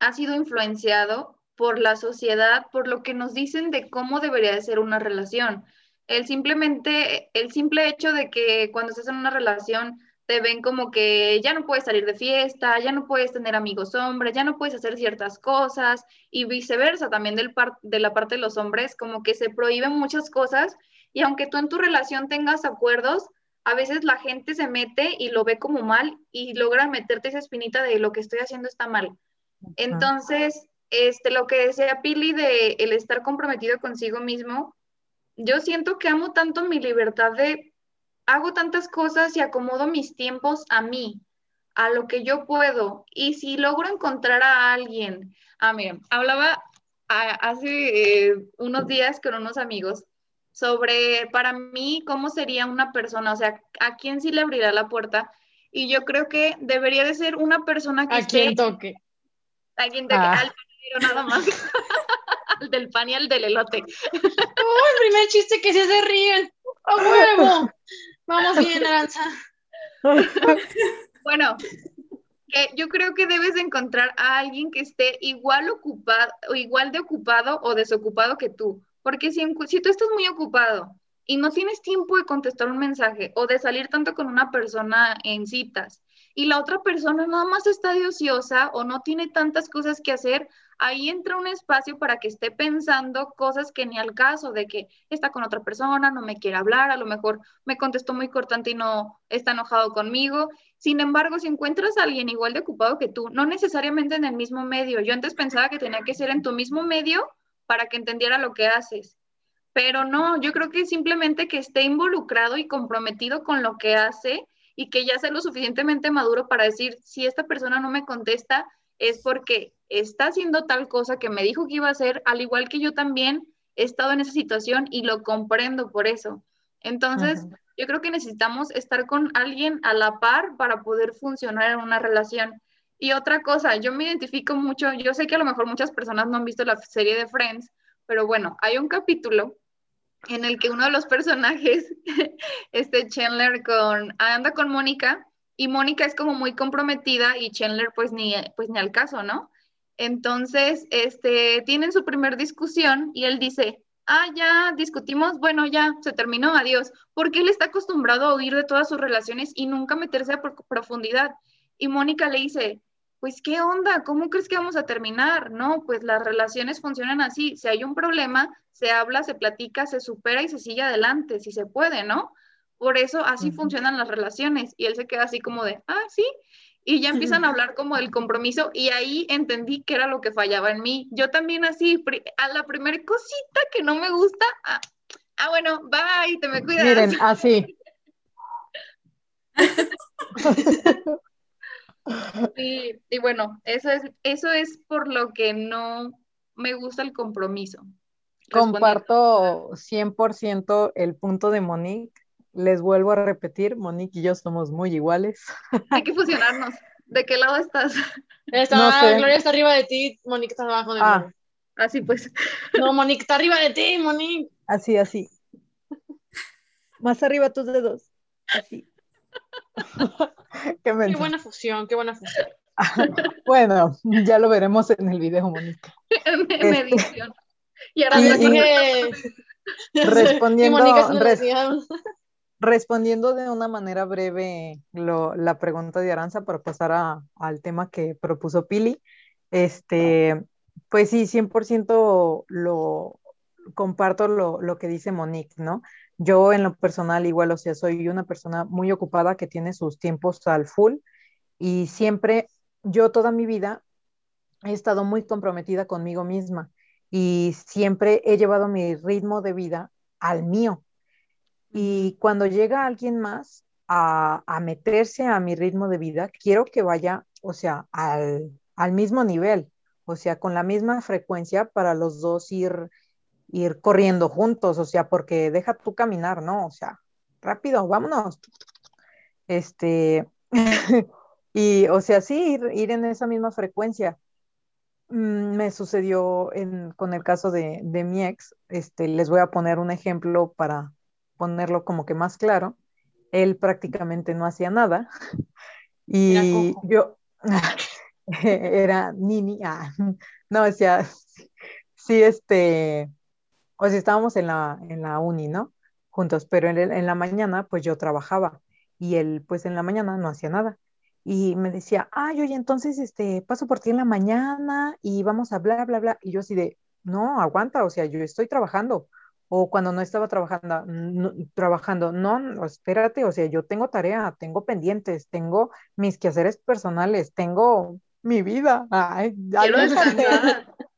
ha sido influenciado por la sociedad, por lo que nos dicen de cómo debería de ser una relación. El simplemente, el simple hecho de que cuando estás en una relación te ven como que ya no puedes salir de fiesta, ya no puedes tener amigos hombres, ya no puedes hacer ciertas cosas y viceversa también del par- de la parte de los hombres, como que se prohíben muchas cosas y aunque tú en tu relación tengas acuerdos, a veces la gente se mete y lo ve como mal y logra meterte esa espinita de lo que estoy haciendo está mal. Entonces, este, lo que decía Pili de el estar comprometido consigo mismo, yo siento que amo tanto mi libertad de hago tantas cosas y acomodo mis tiempos a mí, a lo que yo puedo. Y si logro encontrar a alguien, ah, miren, hablaba a- hace eh, unos días con unos amigos sobre para mí cómo sería una persona, o sea, a quién sí le abrirá la puerta. Y yo creo que debería de ser una persona que A esté quien toque. Alguien de Ah. al nada más. al del pan y al del elote. ¡Oh, el primer chiste que se ríen! ¡A huevo! Vamos bien, Aranza. Bueno, que yo creo que debes de encontrar a alguien que esté igual ocupado, o igual de ocupado o desocupado que tú. Porque si, si tú estás muy ocupado y no tienes tiempo de contestar un mensaje o de salir tanto con una persona en citas y la otra persona nada más está de ociosa o no tiene tantas cosas que hacer, ahí entra un espacio para que esté pensando cosas que ni al caso, de que está con otra persona, no me quiere hablar, a lo mejor me contestó muy cortante y no está enojado conmigo. Sin embargo, si encuentras a alguien igual de ocupado que tú, no necesariamente en el mismo medio, yo antes pensaba que tenía que ser en tu mismo medio para que entendiera lo que haces. Pero no, yo creo que simplemente que esté involucrado y comprometido con lo que hace y que ya sea lo suficientemente maduro para decir, si esta persona no me contesta, es porque está haciendo tal cosa que me dijo que iba a hacer, al igual que yo también he estado en esa situación y lo comprendo por eso. Entonces, yo creo que necesitamos estar con alguien a la par para poder funcionar en una relación. Y otra cosa, yo me identifico mucho, yo sé que a lo mejor muchas personas no han visto la serie de Friends, pero bueno, hay un capítulo en el que uno de los personajes, este Chandler, con, anda con Mónica y Mónica es como muy comprometida y Chandler pues ni, pues ni al caso, ¿no? Entonces, este, tienen su primer discusión y él dice, ah, ya discutimos, bueno, ya se terminó, adiós, porque él está acostumbrado a huir de todas sus relaciones y nunca meterse a profundidad. Y Mónica le dice, pues, ¿qué onda? ¿Cómo crees que vamos a terminar? No, pues las relaciones funcionan así. Si hay un problema, se habla, se platica, se supera y se sigue adelante, si se puede, ¿no? Por eso así funcionan las relaciones. Y él se queda así como de, ah, sí. Y ya empiezan a hablar como del compromiso y ahí entendí que era lo que fallaba en mí. Yo también así, a la primera cosita que no me gusta, ah, ah bueno, bye, te me cuidas. Miren, así. y, y bueno, eso es, eso es por lo que no me gusta el compromiso. Comparto 100% el punto de Monique. Les vuelvo a repetir, Monique y yo somos muy iguales. Hay que fusionarnos. ¿De qué lado estás? Está, Gloria está arriba de ti, Monique está abajo de ah. Así pues. No, Monique está arriba de ti, Monique. Así, así. Más arriba tus dedos. Así. Qué, qué, buena fusión, qué buena fusión. bueno, ya lo veremos en el video, Monique. en este, edición. Y ahora y, respondiendo, respondiendo de una manera breve lo, la pregunta de Aranza para pasar a, al tema que propuso Pili, este, pues sí, 100% lo comparto lo, lo que dice Monique, ¿no? Yo en lo personal igual, o sea, soy una persona muy ocupada que tiene sus tiempos al full y siempre, yo toda mi vida he estado muy comprometida conmigo misma y siempre he llevado mi ritmo de vida al mío. Y cuando llega alguien más a, meterse a mi ritmo de vida, quiero que vaya, o sea, al, mismo nivel, o sea, con la misma frecuencia para los dos ir, ir corriendo juntos, o sea, porque deja tú caminar, ¿no? O sea, rápido, vámonos. Este, y, o sea, sí, ir, ir en esa misma frecuencia. Mm, me sucedió con el caso de, mi ex. Este, les voy a poner un ejemplo para ponerlo como que más claro. Él prácticamente no hacía nada y yo era nini. Ah, no, o sea, sí, este, o sea, estábamos en la, en la uni, ¿no? Juntos, pero en, en la mañana pues yo trabajaba y él pues en la mañana no hacía nada y me decía, ay, oye, entonces, este, paso por ti en la mañana y vamos a bla, bla, bla. Y yo así de, no, aguanta, o sea, yo estoy trabajando. O cuando no estaba trabajando, no, trabajando, no, espérate, o sea, yo tengo tarea, tengo pendientes, tengo mis quehaceres personales, tengo mi vida. Ay,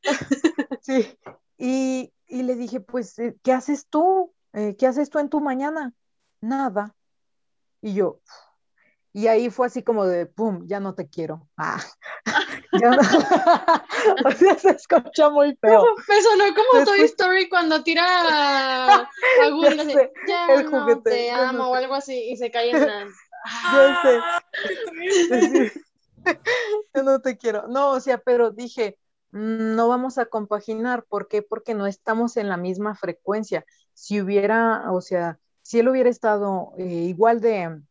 sí, y, y, le dije, pues, eh, ¿qué haces tú? Eh, ¿Qué haces tú en tu mañana? Nada. Y yo, y ahí fue así como de, ¡pum!, ya no te quiero. Ah, ya no. o sea, se escucha muy feo. Eso no como Toy Story cuando tira a Woody ya, el no juguete, te amo o algo así y se cae en la... Yo sé. yo no te quiero. No, o sea, pero dije, no vamos a compaginar. ¿Por qué? Porque no estamos en la misma frecuencia. Si hubiera, o sea, si él hubiera estado eh, igual de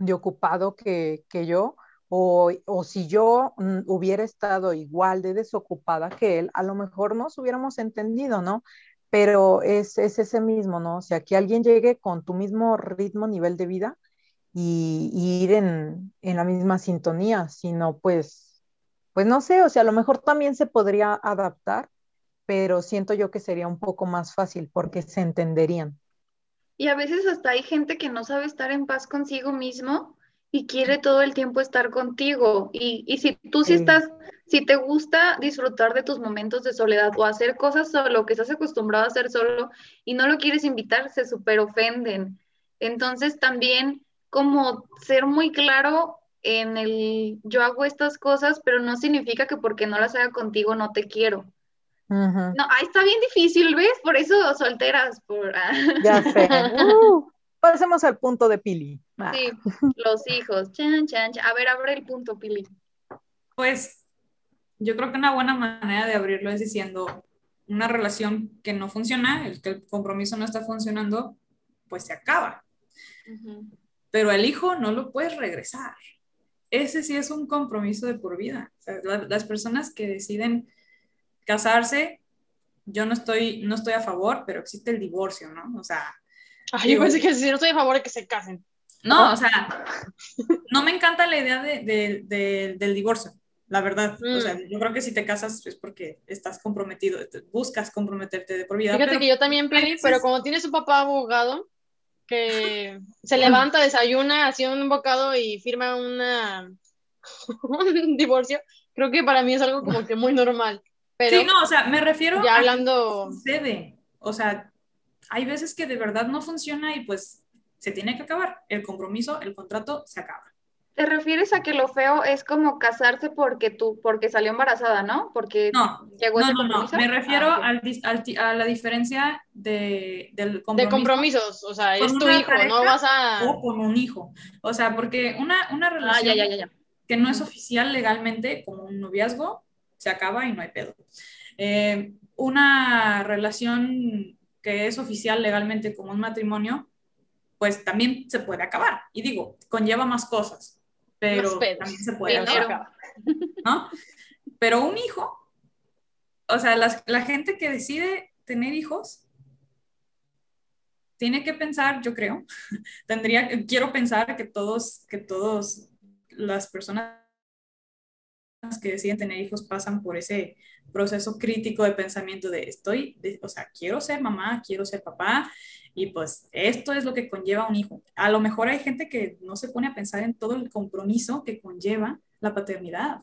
de ocupado que, yo, o, si yo mm, hubiera estado igual de desocupada que él, a lo mejor nos hubiéramos entendido, ¿no? Pero es, ese mismo, ¿no? O sea, que alguien llegue con tu mismo ritmo, nivel de vida y, y ir en, en la misma sintonía, sino pues, pues no sé, o sea, a lo mejor también se podría adaptar, pero siento yo que sería un poco más fácil porque se entenderían. Y a veces hasta hay gente que no sabe estar en paz consigo mismo y quiere todo el tiempo estar contigo. Y, y si tú sí Sí. estás, si te gusta disfrutar de tus momentos de soledad o hacer cosas solo, que estás acostumbrado a hacer solo y no lo quieres invitar, se súper ofenden. Entonces también como ser muy claro en el yo hago estas cosas, pero no significa que porque no las haga contigo no te quiero. No, ahí está bien difícil, ¿ves? Por eso solteras, por... Ya sé. Uh, pasemos al punto de Pili. Ah, Sí, los hijos. Chan, chan, chan. A ver, abre el punto, Pili. Pues yo creo que una buena manera de abrirlo es diciendo una relación que no funciona, el que el compromiso no está funcionando, pues se acaba. Pero el hijo no lo puedes regresar. Ese sí es un compromiso de por vida. O sea, la- las personas que deciden casarse, yo no estoy, no estoy a favor, pero existe el divorcio, ¿no? O sea, Ay, yo Digo- pensé que si no estoy a favor de que se casen. no, o sea, no me encanta la idea de- de- de- del divorcio, la verdad. O sea, yo creo que si te casas es porque estás comprometido, buscas comprometerte de por vida. Fíjate pero que yo también, Pili, pero como tienes un papá abogado que se levanta, desayuna, hace un bocado y firma una un divorcio, creo que para mí es algo como que muy normal. Pero Sí, no, o sea, me refiero ya a que hablando, sucede. O sea, hay veces que de verdad no funciona y pues se tiene que acabar. El compromiso, el contrato se acaba. ¿Te refieres a que lo feo es como casarse porque tú, porque salió embarazada, ¿no? Porque No, llegó no, ese no, no. compromiso. Me refiero Ah, ok. al dis- al a la diferencia de, del de compromiso compromisos, o sea, Con es tu una hijo, no vas a... o con un hijo. O sea, porque una, una Ah, relación ya, ya, ya, ya. que no es oficial legalmente, como un noviazgo, se acaba y no hay pedo. Eh, una relación que es oficial legalmente como un matrimonio, pues también se puede acabar. Y digo, conlleva más cosas, pero también se puede acabar, ¿no? Pero un hijo, o sea, las- la gente que decide tener hijos, tiene que pensar, yo creo, tendría, quiero pensar que todos, que todos las personas que deciden tener hijos pasan por ese proceso crítico de pensamiento de estoy, de- o sea, quiero ser mamá, quiero ser papá, y pues esto es lo que conlleva un hijo. A lo mejor hay gente que no se pone a pensar en todo el compromiso que conlleva la paternidad.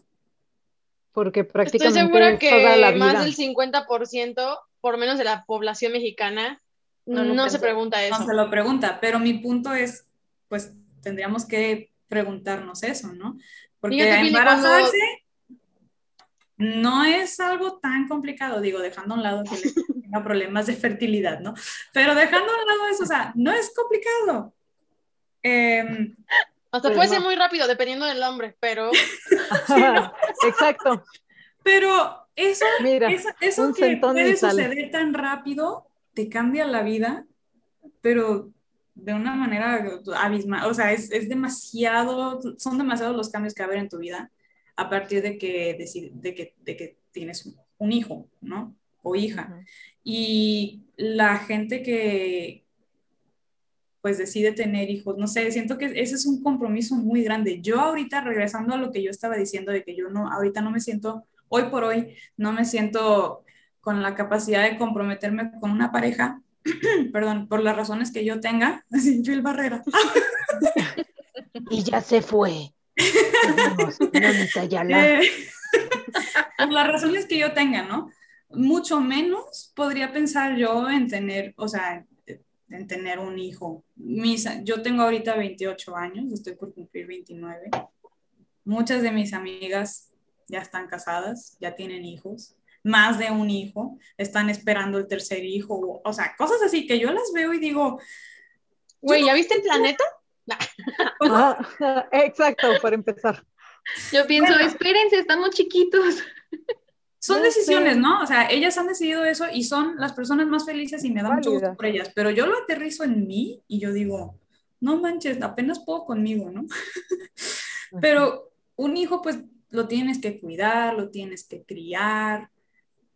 Porque Estoy prácticamente segura es toda la que más del 50%, por menos de la población mexicana, No no, se pregunta No eso. se lo pregunta, pero mi punto es, pues tendríamos que preguntarnos eso, ¿no? Porque Fíjate, embarazarse no es algo tan complicado, digo, dejando a un lado que le tenga problemas de fertilidad, ¿no? Pero dejando a un lado eso, o sea, no es complicado. Em, Hasta Pues puede no. ser muy rápido, dependiendo del hombre, pero Exacto. pero eso, Mira, eso, eso que puede sale. suceder tan rápido, te cambia la vida, pero de una manera abismal, o sea, es, es demasiado, son demasiados los cambios que va a haber en tu vida a partir de que, de que, de que tienes un, hijo, ¿no? O hija. Y la gente que pues decide tener hijos, no sé, siento que ese es un compromiso muy grande. Yo ahorita, regresando a lo que yo estaba diciendo, de que yo no, ahorita no me siento, hoy por hoy, no me siento con la capacidad de comprometerme con una pareja, perdón, por las razones que yo tenga, así, Joel Barrera. Y ya se fue. Vamos. Eh, por las razones que yo tenga, ¿no? Mucho menos podría pensar yo en tener, o sea, en tener un hijo. Mis, yo tengo ahorita 28 años, estoy por cumplir 29. Muchas de mis amigas ya están casadas, ya tienen hijos, más de un hijo, están esperando el tercer hijo, o, o sea, cosas así que yo las veo y digo, güey, ¿ya viste el planeta? Ah, exacto, para empezar. Yo pienso, Bueno. espérense, estamos chiquitos. Son decisiones, sé. ¿no? O sea, ellas han decidido eso y son las personas más felices y me da mucho gusto por ellas, pero yo lo aterrizo en mí y yo digo, no manches, apenas puedo conmigo, ¿no? Pero un hijo, pues lo tienes que cuidar, lo tienes que criar,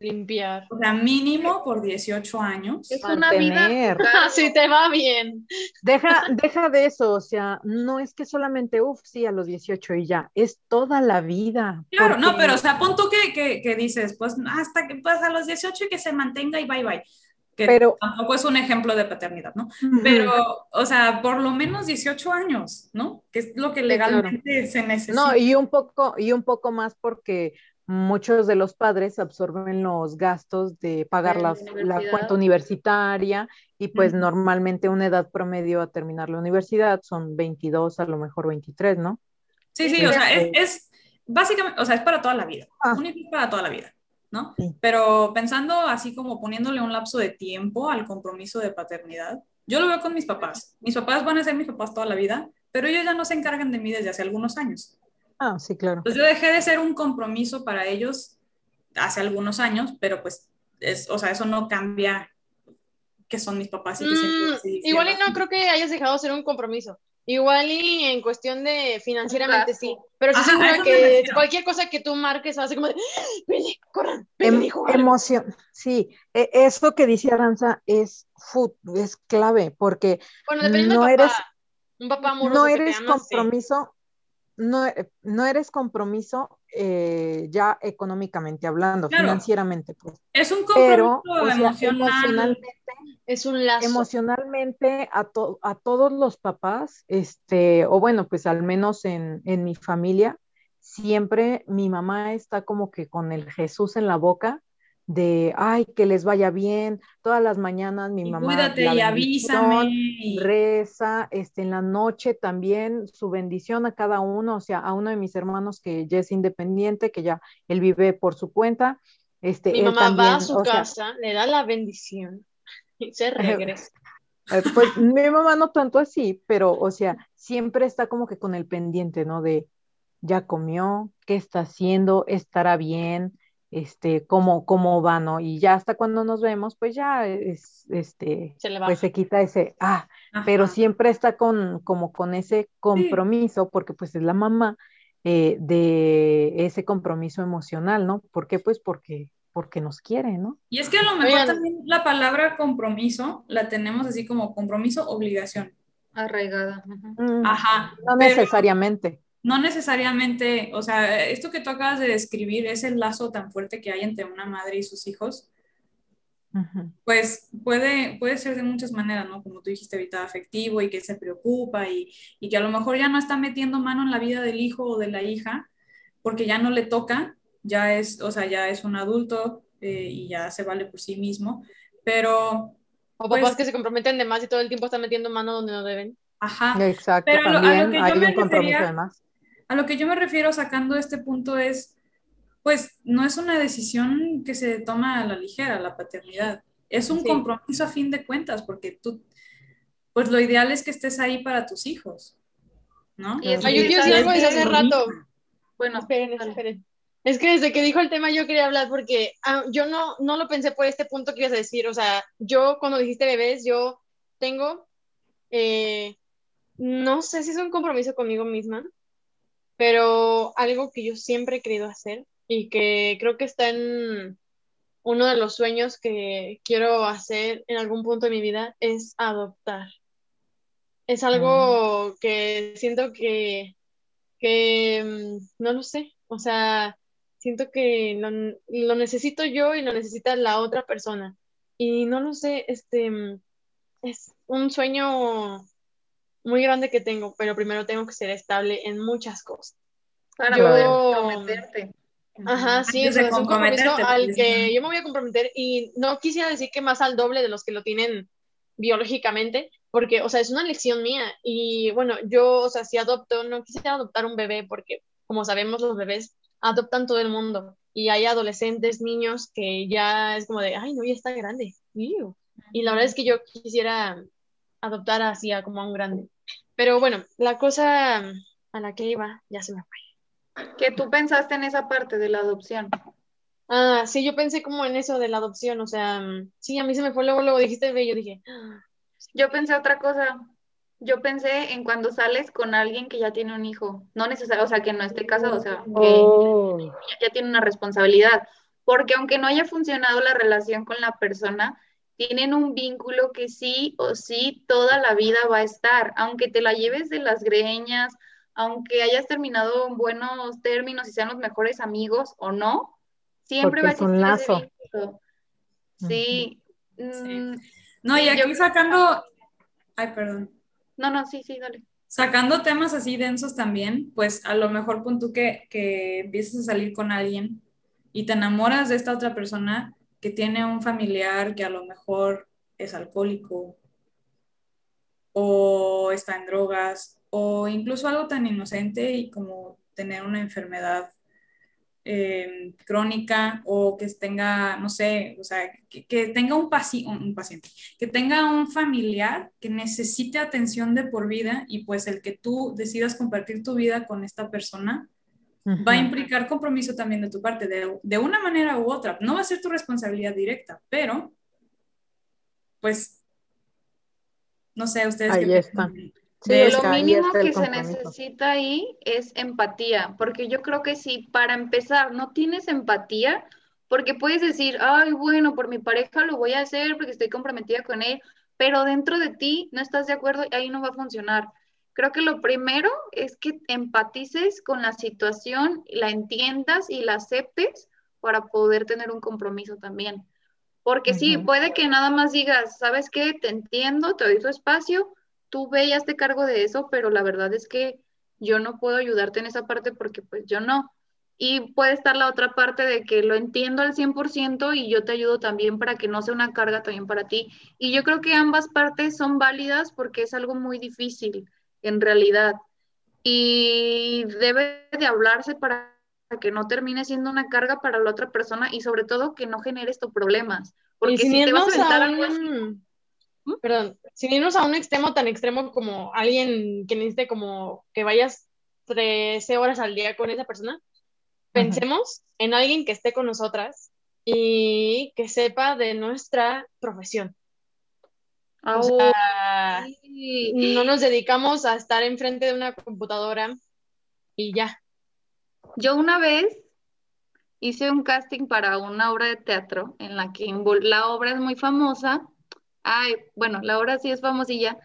limpiar. O sea, mínimo por 18 años. Es una vida. Mantener. Claro. Si te va bien. Deja, deja de eso, o sea, no es que solamente, uff, sí, a los 18 y ya, es toda la vida. Claro, no, porque- pero o sea, pon tú que, que, que dices, pues hasta que pasa a los 18 y que se mantenga y bye bye. Que Pero- tampoco es un ejemplo de paternidad, ¿no? Pero, o sea, por lo menos 18 años, ¿no? Que es lo que legalmente se necesita. No, y un poco, y un poco más porque muchos de los padres absorben los gastos de pagar De la universidad. cuenta universitaria y pues normalmente una edad promedio a terminar la universidad son 22, a lo mejor 23, ¿no? Sí, sí, o sea, es, Este- es básicamente, o sea, es para toda la vida. Ah. Un hijo es para toda la vida, ¿no? Sí. Pero pensando así como poniéndole un lapso de tiempo al compromiso de paternidad, yo lo veo con mis papás. Mis papás van a ser mis papás toda la vida, pero ellos ya no se encargan de mí desde hace algunos años. Ah, sí, claro. Entonces yo dejé de ser un compromiso para ellos hace algunos años, pero pues, es, o sea, eso no cambia que son mis papás y que siempre Mm, igual y no creo que hayas dejado de ser un compromiso. Igual y en cuestión de financieramente sí. Pero sí seguro que cualquier cosa que tú marques va a ser como de, "¡Ah! corran, Em- vete, hijo, órale". emoción, sí, e- eso que dice Aranza es, fu- es clave porque Bueno, no del papá. eres- un papá amoroso no que te eres ama, sí. No, e- no eres compromiso eh, ya económicamente hablando, Claro. financieramente, pues. Es un Pero, compromiso o sea, emocional. emocionalmente, Es un lazo. emocionalmente a, to- a todos los papás, este, o bueno, pues al menos en, en mi familia, siempre mi mamá está como que con el Jesús en la boca de, ay, que les vaya bien, todas las mañanas mi Y mamá cuídate la y avísame. reza, este, en la noche también su bendición a cada uno, o sea, a uno de mis hermanos que ya es independiente, que ya él vive por su cuenta, este, Mi mamá también, va a su sea, casa, le da la bendición y se regresa. eh, Pues mi mamá no tanto así, pero, o sea, siempre está como que con el pendiente, ¿no? De ya comió, qué está haciendo, estará bien, este, cómo, cómo va, ¿no? Y ya hasta cuando nos vemos, pues ya es, este, Se pues se quita ese, ah, pero siempre está con, como con ese compromiso, porque pues es la mamá eh, de ese compromiso emocional, ¿no? ¿Por qué? Pues porque, porque nos quiere, ¿no? Y es que a lo mejor Oigan. también la palabra compromiso la tenemos así como compromiso, obligación. Arraigada. Mm, Ajá. no pero necesariamente. No necesariamente, o sea, esto que tú acabas de describir es el lazo tan fuerte que hay entre una madre y sus hijos. Pues puede, puede ser de muchas maneras, ¿no? Como tú dijiste ahorita, afectivo y que se preocupa y, y que a lo mejor ya no está metiendo mano en la vida del hijo o de la hija porque ya no le toca, ya es, o sea, ya es un adulto eh, y ya se vale por sí mismo, pero, O pues- papás que se comprometen de más y todo el tiempo están metiendo mano donde no deben. ajá, Exacto, Pero a lo- a lo también que yo hay me un compromiso refería- de más. A lo que yo me refiero sacando este punto es, pues no es una decisión que se toma a la ligera, la paternidad. Es un Sí. compromiso a fin de cuentas, porque tú, pues lo ideal es que estés ahí para tus hijos, ¿no? Y es Ay, yo quiero decir ¿sabes algo desde hace rato. Bueno, Esperen, esperen. Es que desde que dijo el tema yo quería hablar porque ah, yo no, no lo pensé por este punto que ibas a decir. O sea, yo cuando dijiste bebés, yo tengo, eh, no sé si es un compromiso conmigo misma, pero algo que yo siempre he querido hacer y que creo que está en uno de los sueños que quiero hacer en algún punto de mi vida es adoptar. Es algo que siento que, que mm, no lo sé, o sea, siento que lo, lo necesito yo y lo necesita la otra persona. Y no lo sé, este mm, es un sueño muy grande que tengo, pero primero tengo que ser estable en muchas cosas. Para Yo- poder comprometerte. Ajá, sí, Antes o de sea, es un compromiso al que yo me voy a comprometer y no quisiera decir que más al doble de los que lo tienen biológicamente, porque, o sea, es una elección mía y bueno, yo, o sea, si adopto, no quisiera adoptar un bebé porque, como sabemos, los bebés adoptan todo el mundo y hay adolescentes, niños que ya es como de, ay, no, ya está grande. Iu. Y la verdad es que yo quisiera adoptar así a como a un grande. Pero bueno, la cosa a la que iba ya se me fue. Que tú pensaste en esa parte de la adopción. Ah, sí, yo pensé como en eso de la adopción, o sea, mm, sí, a mí se me fue luego, luego dijiste bebé, yo dije, "Ah, Yo pensé otra cosa. Yo pensé en cuando sales con alguien que ya tiene un hijo. No necesariamente, o sea, que no esté casado, o sea, que Oh, ya, ya tiene una responsabilidad. porque aunque no haya funcionado la relación con la persona, tienen un vínculo que sí o sí toda la vida va a estar, aunque te la lleves de las greñas, aunque hayas terminado en buenos términos y sean los mejores amigos o no, siempre Porque va a es un existir ese vínculo. Sí. Sí. mm, No, y yo- aquí sacando, ay, perdón. No, no, sí, sí, dale. Sacando temas así densos también, pues a lo mejor pon tú que, que empieces a salir con alguien y te enamoras de esta otra persona que tiene un familiar que a lo mejor es alcohólico o está en drogas o incluso algo tan inocente y como tener una enfermedad eh, crónica o que tenga, no sé, o sea, que, tenga un un paciente, que tenga un familiar que necesite atención de por vida y pues el que tú decidas compartir tu vida con esta persona va a implicar compromiso también de tu parte, de, de una manera u otra. No va a ser tu responsabilidad directa, pero pues, no sé, ustedes Ahí qué está. Sí, de? Lo mínimo que se necesita ahí es empatía, porque yo creo que si para empezar no tienes empatía, porque puedes decir, ay, bueno, por mi pareja lo voy a hacer porque estoy comprometida con él, pero dentro de ti no estás de acuerdo y ahí no va a funcionar. Creo que lo primero es que empatices con la situación, la entiendas y la aceptes para poder tener un compromiso también. Porque sí, puede que nada más digas, ¿sabes qué? Te entiendo, te doy tu espacio, tú ve y hazte cargo de eso, pero la verdad es que yo no puedo ayudarte en esa parte porque pues yo no. Y puede estar la otra parte de que lo entiendo al 100% y yo te ayudo también para que no sea una carga también para ti. Y yo creo que ambas partes son válidas porque es algo muy difícil en realidad. Y debe de hablarse para que no termine siendo una carga para la otra persona y sobre todo que no genere estos problemas. Porque y sin si te vas a a un, ¿Mm? perdón, sin irnos a un extremo tan extremo como alguien que necesite como que vayas 13 horas al día con esa persona, pensemos en alguien que esté con nosotras y que sepa de nuestra profesión. O au, sea, sí. no nos dedicamos a estar enfrente de una computadora y ya. Yo una vez hice un casting para una obra de teatro en la que la obra es muy famosa. Ay, bueno, la obra sí es famosilla.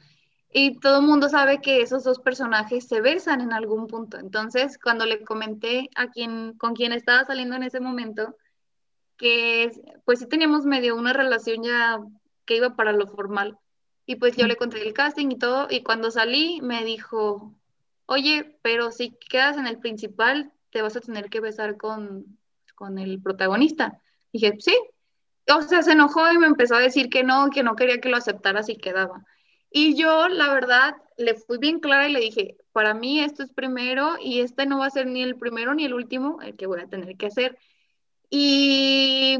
Y todo el mundo sabe que esos dos personajes se besan en algún punto. Entonces, cuando le comenté a quien, con quien estaba saliendo en ese momento, que pues sí teníamos medio una relación ya que iba para lo formal. Y pues yo le conté el casting y todo, y cuando salí me dijo, oye, pero si quedas en el principal, te vas a tener que besar con, con el protagonista. Dije, sí. O sea, se enojó y me empezó a decir que no, que no quería que lo aceptara si quedaba. Y yo, la verdad, le fui bien clara y le dije, para mí esto es primero y este no va a ser ni el primero ni el último, el que voy a tener que hacer. Y,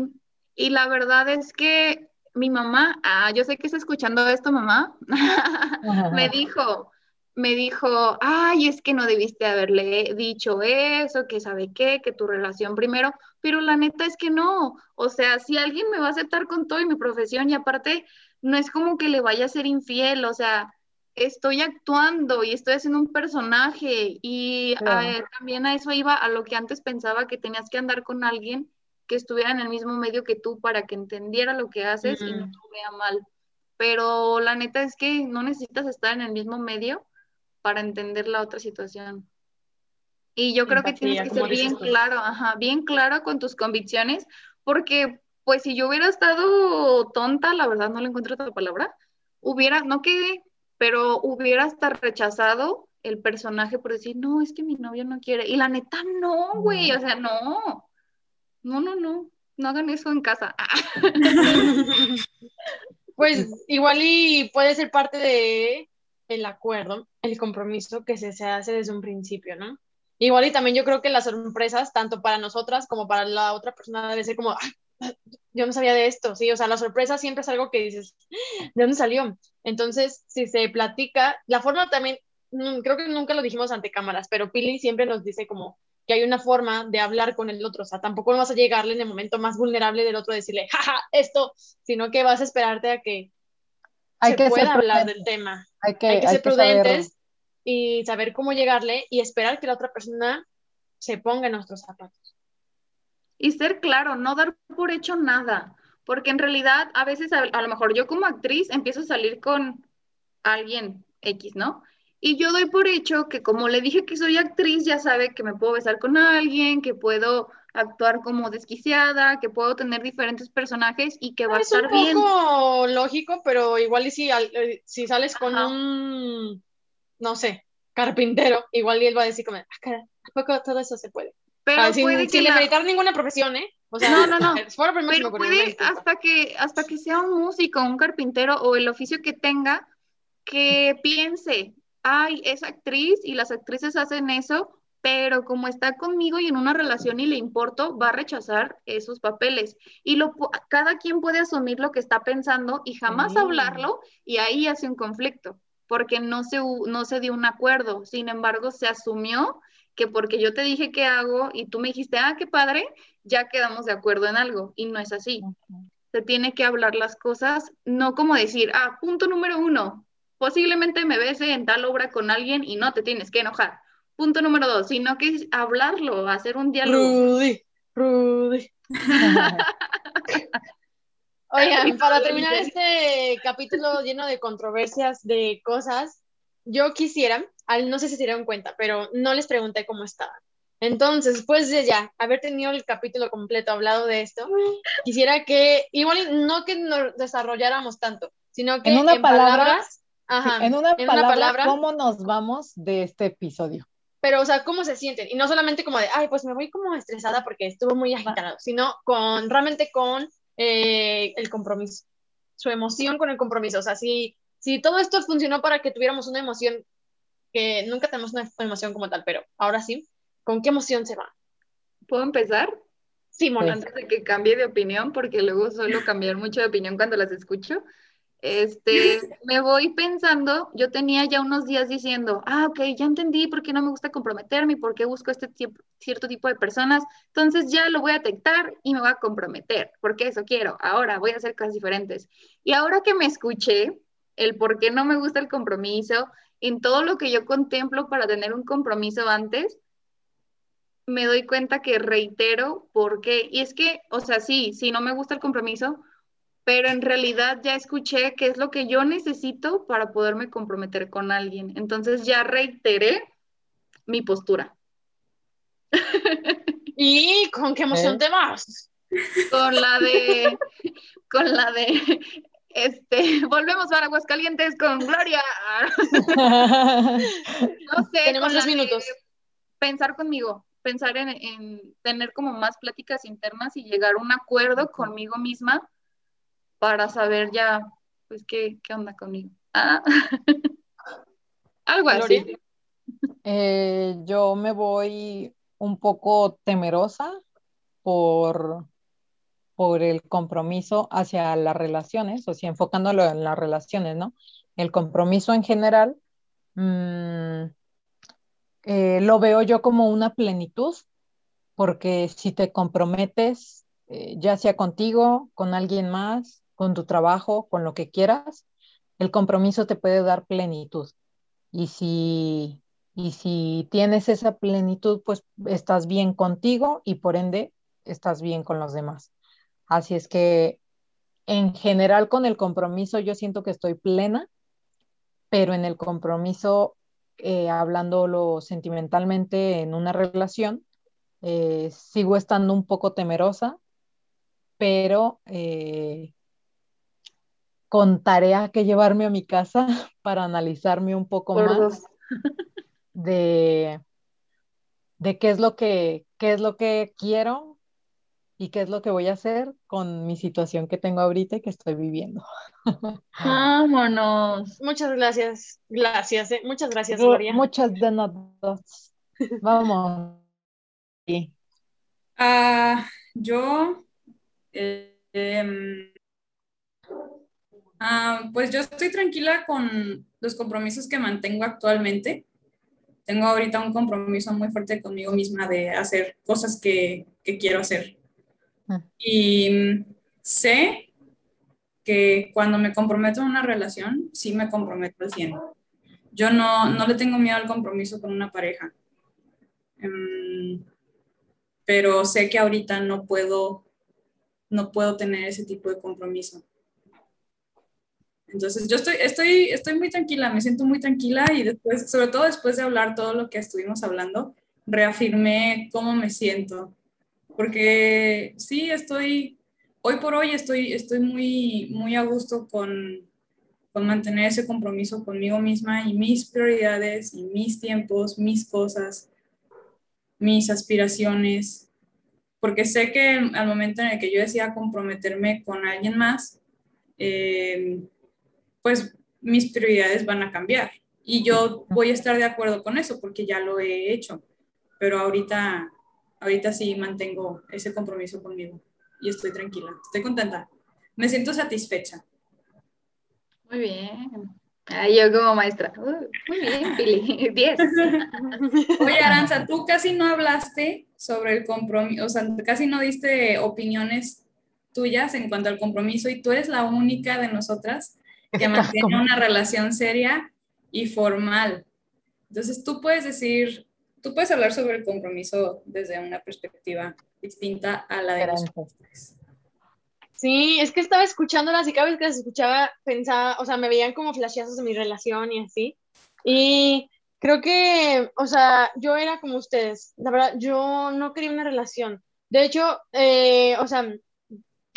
y la verdad es que mi mamá, ah, yo sé que está escuchando esto, mamá, me dijo, me dijo, ay, es que no debiste haberle dicho eso, que sabe qué, que tu relación primero, pero la neta es que no, o sea, si alguien me va a aceptar con todo y mi profesión y aparte, no es como que le vaya a ser infiel, o sea, estoy actuando y estoy haciendo un personaje y eh, también a eso iba a lo que antes pensaba que tenías que andar con alguien que estuviera en el mismo medio que tú para que entendiera lo que haces y no lo vea mal. Pero la neta es que no necesitas estar en el mismo medio para entender la otra situación. Y yo creo que tienes que ser bien tú. claro, ajá, bien claro con tus convicciones, porque pues si yo hubiera estado tonta, la verdad no le encuentro otra palabra, hubiera, no quedé, pero hubiera hasta rechazado el personaje por decir, no, es que mi novio no quiere. Y la neta, no, güey, o sea, no, no, no, no, no hagan eso en casa. Pues igual y puede ser parte de el acuerdo, el compromiso que se, se hace desde un principio, ¿no? Igual y también yo creo que las sorpresas, tanto para nosotras como para la otra persona, debe ser como, "Ah, yo no sabía de esto, sí, o sea, la sorpresa siempre es algo que dices, ¿de dónde salió? Entonces, si se platica, la forma también, mm, creo que nunca lo dijimos ante cámaras, pero Pili siempre nos dice como que hay una forma de hablar con el otro, o sea, tampoco no vas a llegarle en el momento más vulnerable del otro a decirle, jaja, esto, sino que vas a esperarte a que Hay se que pueda hablar prudentes. del tema. Hay que, hay que hay ser que prudentes y saber cómo llegarle y esperar que la otra persona se ponga en nuestros zapatos. y ser claro, no dar por hecho nada, porque en realidad a veces a, a lo mejor yo como actriz empiezo a salir con alguien X, ¿no? Y yo doy por hecho que como le dije que soy actriz, ya sabe que me puedo besar con alguien, que puedo actuar como desquiciada, que puedo tener diferentes personajes y que va a Es un estar bien. poco lógico, pero igual y si, eh, si sales con un, no sé, carpintero, igual y él va a decir como, ah, cara, ¿a poco todo eso se puede? Pero Ah, sin, puede sin que la- ninguna profesión, ¿eh? O sea, No, no, no. Pero puede hasta que, hasta que sea un músico, un carpintero o el oficio que tenga, que piense, ay, es actriz y las actrices hacen eso, pero como está conmigo y en una relación y le importo, va a rechazar esos papeles. Y lo, cada quien puede asumir lo que está pensando y jamás hablarlo y ahí hace un conflicto, porque no se, no se dio un acuerdo. Sin embargo, se asumió que porque yo te dije qué hago y tú me dijiste, ah, qué padre, ya quedamos de acuerdo en algo y no es así. Se tiene que hablar las cosas, no como decir, ah, punto número uno, posiblemente me bese en tal obra con alguien y no te tienes que enojar. Punto número dos, sino que es hablarlo, hacer un diálogo. Rudy, Rudy. Oigan, para terminar este capítulo lleno de controversias, de cosas, yo quisiera, al- no sé si se dieron cuenta, pero no les pregunté cómo estaban. Entonces, después de ya haber tenido el capítulo completo hablado de esto, quisiera que, igual no que nos desarrolláramos tanto, sino que En una palabra, palabras, ajá, en una, en una palabra, palabra, ¿cómo nos vamos de este episodio? pero, o sea, cómo se sienten. Y no solamente como de, ay, pues me voy como estresada porque estuvo muy agitado, sino con, realmente con eh, el compromiso, su emoción con el compromiso. O sea, si, si todo esto funcionó para que tuviéramos una emoción, que nunca tenemos una emoción como tal, pero ahora sí, ¿con qué emoción se va? ¿Puedo empezar? Sí, Moni. Antes de que cambie de opinión, porque luego suelo cambiar mucho de opinión cuando las escucho. Este, me voy pensando, yo tenía ya unos días diciendo, ah, ok, ya entendí por qué no me gusta comprometerme y por qué busco este tiempo- cierto tipo de personas, entonces ya lo voy a detectar y me voy a comprometer, porque eso quiero, ahora voy a hacer cosas diferentes. Y ahora que me escuché el por qué no me gusta el compromiso, en todo lo que yo contemplo para tener un compromiso antes, me doy cuenta que reitero por qué. Y es que, o sea, sí, sí, no me gusta el compromiso, pero en realidad ya escuché qué es lo que yo necesito para poderme comprometer con alguien. Entonces ya reiteré mi postura. ¿Y con qué emoción ¿Eh? te vas? Con la de, con la de, este, volvemos para Aguascalientes con Gloria. No sé, Tenemos dos minutos. pensar conmigo, pensar en, en tener como más pláticas internas y llegar a un acuerdo conmigo misma para saber ya, pues, qué, qué onda conmigo. Ah. Algo así. Eh, yo me voy un poco temerosa por, por el compromiso hacia las relaciones, o sea, enfocándolo en las relaciones, ¿no? El compromiso en general mm, eh, lo veo yo como una plenitud, porque si te comprometes, eh, ya sea contigo, con alguien más, con tu trabajo, con lo que quieras, el compromiso te puede dar plenitud. Y si, y si tienes esa plenitud, pues estás bien contigo y por ende estás bien con los demás. Así es que en general con el compromiso yo siento que estoy plena, pero en el compromiso, eh, hablándolo sentimentalmente en una relación, eh, sigo estando un poco temerosa, pero eh, con tarea que llevarme a mi casa para analizarme un poco Por más dos. de, de qué es lo que, qué es lo que quiero y qué es lo que voy a hacer con mi situación que tengo ahorita y que estoy viviendo. Vámonos. Muchas gracias. Gracias, eh. Muchas gracias, Glo- Gloria. Muchas de nosotros. Vamos. Sí. Ah, yo, eh, em, ah, pues yo estoy tranquila con los compromisos que mantengo actualmente. Tengo ahorita un compromiso muy fuerte conmigo misma de hacer cosas que, que quiero hacer. Mm. Y sé que cuando me comprometo en una relación, sí me comprometo al 100. Yo no, no le tengo miedo al compromiso con una pareja. Em, pero sé que ahorita no puedo, no puedo tener ese tipo de compromiso. Entonces, yo estoy, estoy, estoy muy tranquila, me siento muy tranquila y después, sobre todo después de hablar todo lo que estuvimos hablando, reafirmé cómo me siento. Porque sí, estoy, hoy por hoy estoy, estoy muy, muy a gusto con, con mantener ese compromiso conmigo misma y mis prioridades y mis tiempos, mis cosas, mis aspiraciones. Porque sé que al momento en el que yo decía comprometerme con alguien más, eh, pues mis prioridades van a cambiar. Y yo voy a estar de acuerdo con eso porque ya lo he hecho. Pero ahorita, ahorita sí mantengo ese compromiso conmigo y estoy tranquila, estoy contenta. Me siento satisfecha. Muy bien. yo como maestra. Uh, muy bien, Pili. 10. Oye, Aranza, tú casi no hablaste sobre el compromiso, o sea, casi no diste opiniones tuyas en cuanto al compromiso y tú eres la única de nosotras que mantiene una relación seria y formal. Entonces, tú puedes decir, tú puedes hablar sobre el compromiso desde una perspectiva distinta a la de nosotros. Sí, es que estaba escuchándolas y cada vez que las escuchaba pensaba, o sea, me veían como flashazos de mi relación y así. Y creo que, o sea, yo era como ustedes. La verdad, yo no quería una relación. De hecho, eh, o sea,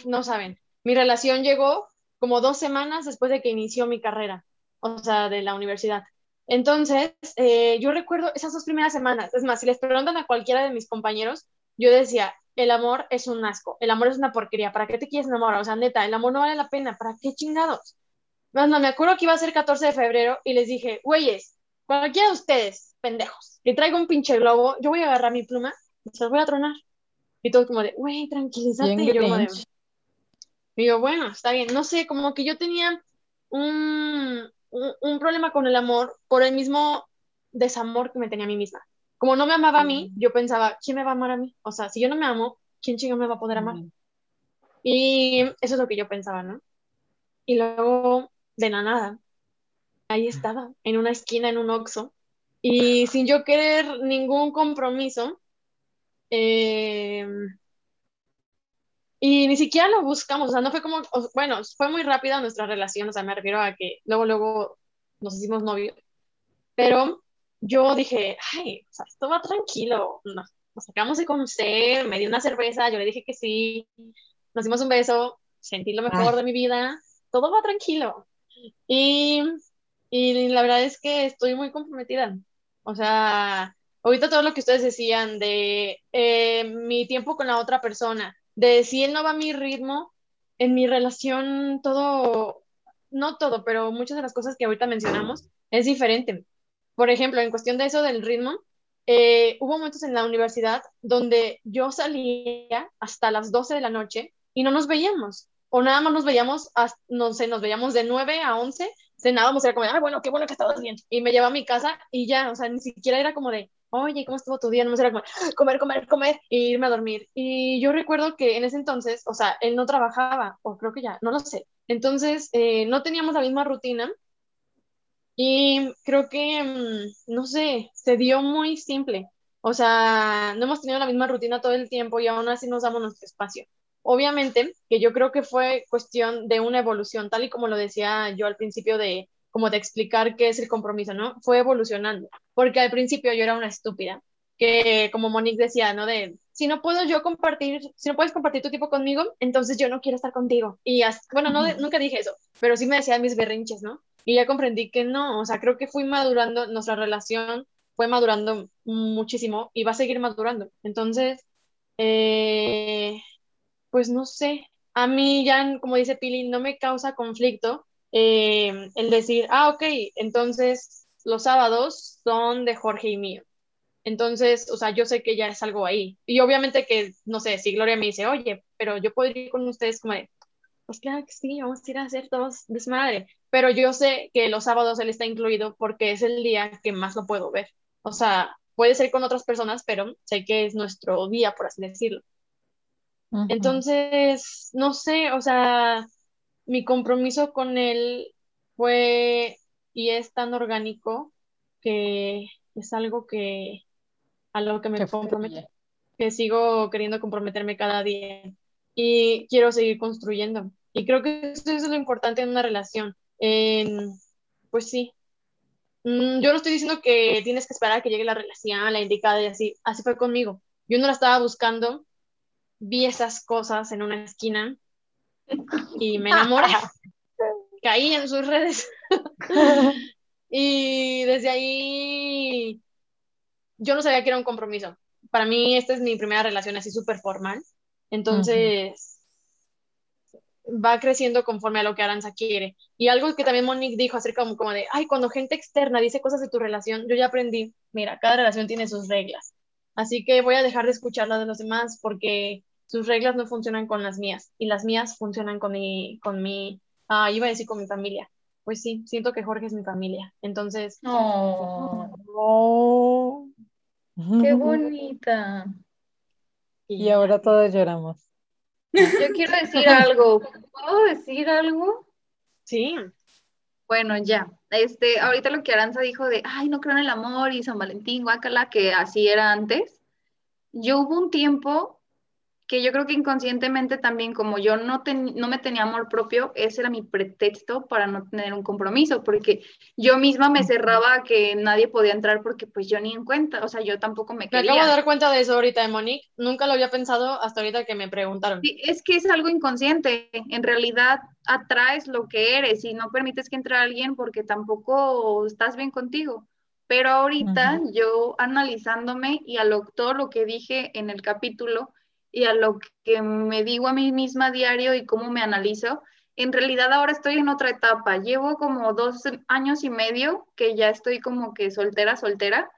no saben, mi relación llegó como dos semanas después de que inició mi carrera, o sea, de la universidad. Entonces, eh, yo recuerdo esas dos primeras semanas, es más, si les preguntan a cualquiera de mis compañeros, yo decía, el amor es un asco, el amor es una porquería, ¿para qué te quieres enamorar? O sea, neta, el amor no vale la pena, ¿para qué chingados? Bueno, me acuerdo que iba a ser 14 de febrero y les dije, güeyes, cualquiera de ustedes, pendejos, que traiga un pinche globo, yo voy a agarrar mi pluma y se los voy a tronar. Y todos como de, güey, tranquilízate. Y yo como de, digo, bueno, está bien. No sé, como que yo tenía un, un, problema con el amor por el mismo desamor que me tenía a mí misma. Como no me amaba a mí, yo pensaba, ¿quién me va a amar a mí? O sea, si yo no me amo, ¿quién chingo me va a poder amar? Y eso es lo que yo pensaba, ¿no? Y luego, de la nada, ahí estaba, en una esquina, en un oxo, y sin yo querer ningún compromiso, eh, y ni siquiera lo buscamos, o sea, no fue como, bueno, fue muy rápida nuestra relación, o sea, me refiero a que luego, luego nos hicimos novios, pero yo dije, ay, o sea, esto va tranquilo, nos, nos acabamos de conocer, me dio una cerveza, yo le dije que sí, nos dimos un beso, sentí lo mejor de mi vida, todo va tranquilo. Y, y la verdad es que estoy muy comprometida, o sea, ahorita todo lo que ustedes decían de eh, mi tiempo con la otra persona, de si él no va a mi ritmo, en mi relación todo, no todo, pero muchas de las cosas que ahorita mencionamos es diferente. Por ejemplo, en cuestión de eso del ritmo, eh, hubo momentos en la universidad donde yo salía hasta las 12 de la noche y no nos veíamos, o nada más nos veíamos, no sé, nos veíamos de 9 a 11, cenábamos, era como, ay, bueno, qué bueno que estabas bien, y me llevaba a mi casa y ya, o sea, ni siquiera era como de, oye, ¿cómo estuvo tu día? No me era como, comer, comer, comer, y irme a dormir. Y yo recuerdo que en ese entonces, o sea, él no trabajaba, o creo que ya, no lo sé. Entonces, eh, no teníamos la misma rutina. Y creo que, mm, no sé, se dio muy simple. O sea, no hemos tenido la misma rutina todo el tiempo y aún así nos damos nuestro espacio. Obviamente, que yo creo que fue cuestión de una evolución, tal y como lo decía yo al principio de como de explicar qué es el compromiso, ¿no? Fue evolucionando, porque al principio yo era una estúpida, que como Monique decía, ¿no? De, si no puedo yo compartir, si no puedes compartir tu tiempo conmigo, entonces yo no quiero estar contigo. Y bueno, no, nunca dije eso, pero sí me decían mis berrinches, ¿no? Y ya comprendí que no, o sea, creo que fui madurando, nuestra relación fue madurando muchísimo y va a seguir madurando. Entonces, eh, pues no sé, a mí ya, como dice Pili, no me causa conflicto eh, el decir, ah, ok, entonces los sábados son de Jorge y mío. Entonces, o sea, yo sé que ya es algo ahí. Y obviamente que, no sé, si Gloria me dice, oye, pero yo puedo ir con ustedes como de, pues claro que sí, vamos a ir a hacer todos desmadre. Pero yo sé que los sábados él está incluido porque es el día que más lo puedo ver. O sea, puede ser con otras personas, pero sé que es nuestro día, por así decirlo. Entonces, no sé, o sea, mi compromiso con él fue y es tan orgánico que es algo que a lo que me comprometo. que sigo queriendo comprometerme cada día y quiero seguir construyendo. Y creo que eso es lo importante en una relación. En, pues sí. Mm, Yo no estoy diciendo que tienes que esperar a que llegue la relación, la indicada y así. Así fue conmigo. Yo no la estaba buscando, vi esas cosas en una esquina y me enamoré. Caí en sus redes. Y desde ahí yo no sabía que era un compromiso. Para mí esta es mi primera relación así súper formal. Entonces va creciendo conforme a lo que Aranza quiere. Y algo que también Monique dijo acerca como, como de, ay, cuando gente externa dice cosas de tu relación, yo ya aprendí, mira, cada relación tiene sus reglas. Así que voy a dejar de escuchar las de los demás porque sus reglas no funcionan con las mías y las mías funcionan con mi, con mi, ah, iba a decir con mi familia. Pues sí, siento que Jorge es mi familia. Entonces, Oh, Oh. qué bonita. Y ahora todos lloramos. Yo quiero decir algo. ¿Puedo decir algo? sí, Bueno, ya. Este, ahorita lo que Aranza dijo de, ay, no creo en el amor y San Valentín, guácala, que así era antes. Yo hubo un tiempo que yo creo que inconscientemente también, como yo no, ten- no me tenía amor propio, ese era mi pretexto para no tener un compromiso, porque yo misma me cerraba a que nadie podía entrar porque pues yo ni en cuenta, o sea, yo tampoco me me acabo de quería. dar cuenta de eso ahorita de Monique. Nunca lo había pensado hasta ahorita que me preguntaron. Sí, es que es algo inconsciente. En realidad atraes lo que eres y no permites que entre alguien porque tampoco estás bien contigo. Pero ahorita yo analizándome y a lo, todo lo que dije en el capítulo y a lo que me digo a mí misma a diario y cómo me analizo, en realidad ahora estoy en otra etapa. Llevo como dos años y medio que ya estoy como que soltera, soltera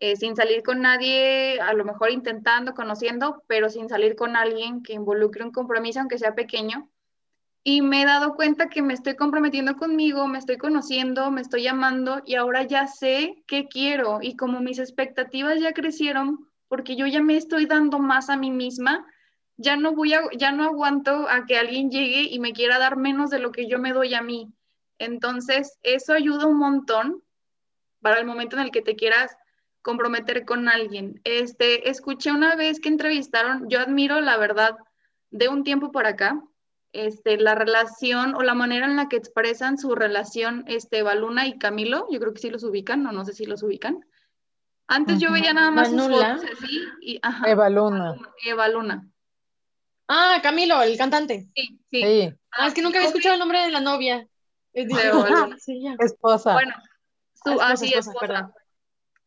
eh, sin salir con nadie, a lo mejor intentando, conociendo, pero sin salir con alguien que involucre un compromiso, aunque sea pequeño. Y me he dado cuenta que me estoy comprometiendo conmigo, me estoy conociendo, me estoy amando y ahora ya sé qué quiero. Y como mis expectativas ya crecieron, porque yo ya me estoy dando más a mí misma, ya no voy a, ya no aguanto a que alguien llegue y me quiera dar menos de lo que yo me doy a mí. Entonces, eso ayuda un montón para el momento en el que te quieras comprometer con alguien. Este, escuché una vez que entrevistaron, yo admiro la verdad de un tiempo para acá, este, la relación o la manera en la que expresan su relación, este, Baluna y Camilo, yo creo que sí los ubican, o no sé si los ubican. Antes yo veía nada más sus Manula. fotos así, y, ajá, Eva Luna. Eva Luna. Ah, Camilo, el cantante. Sí, sí. Sí, Ah, es que nunca había escuchado el nombre de la novia. Es De Eva Luna. Sí, ya. esposa. Bueno, su, Ah, esposa, ah, sí, esposa, esposa. perdón.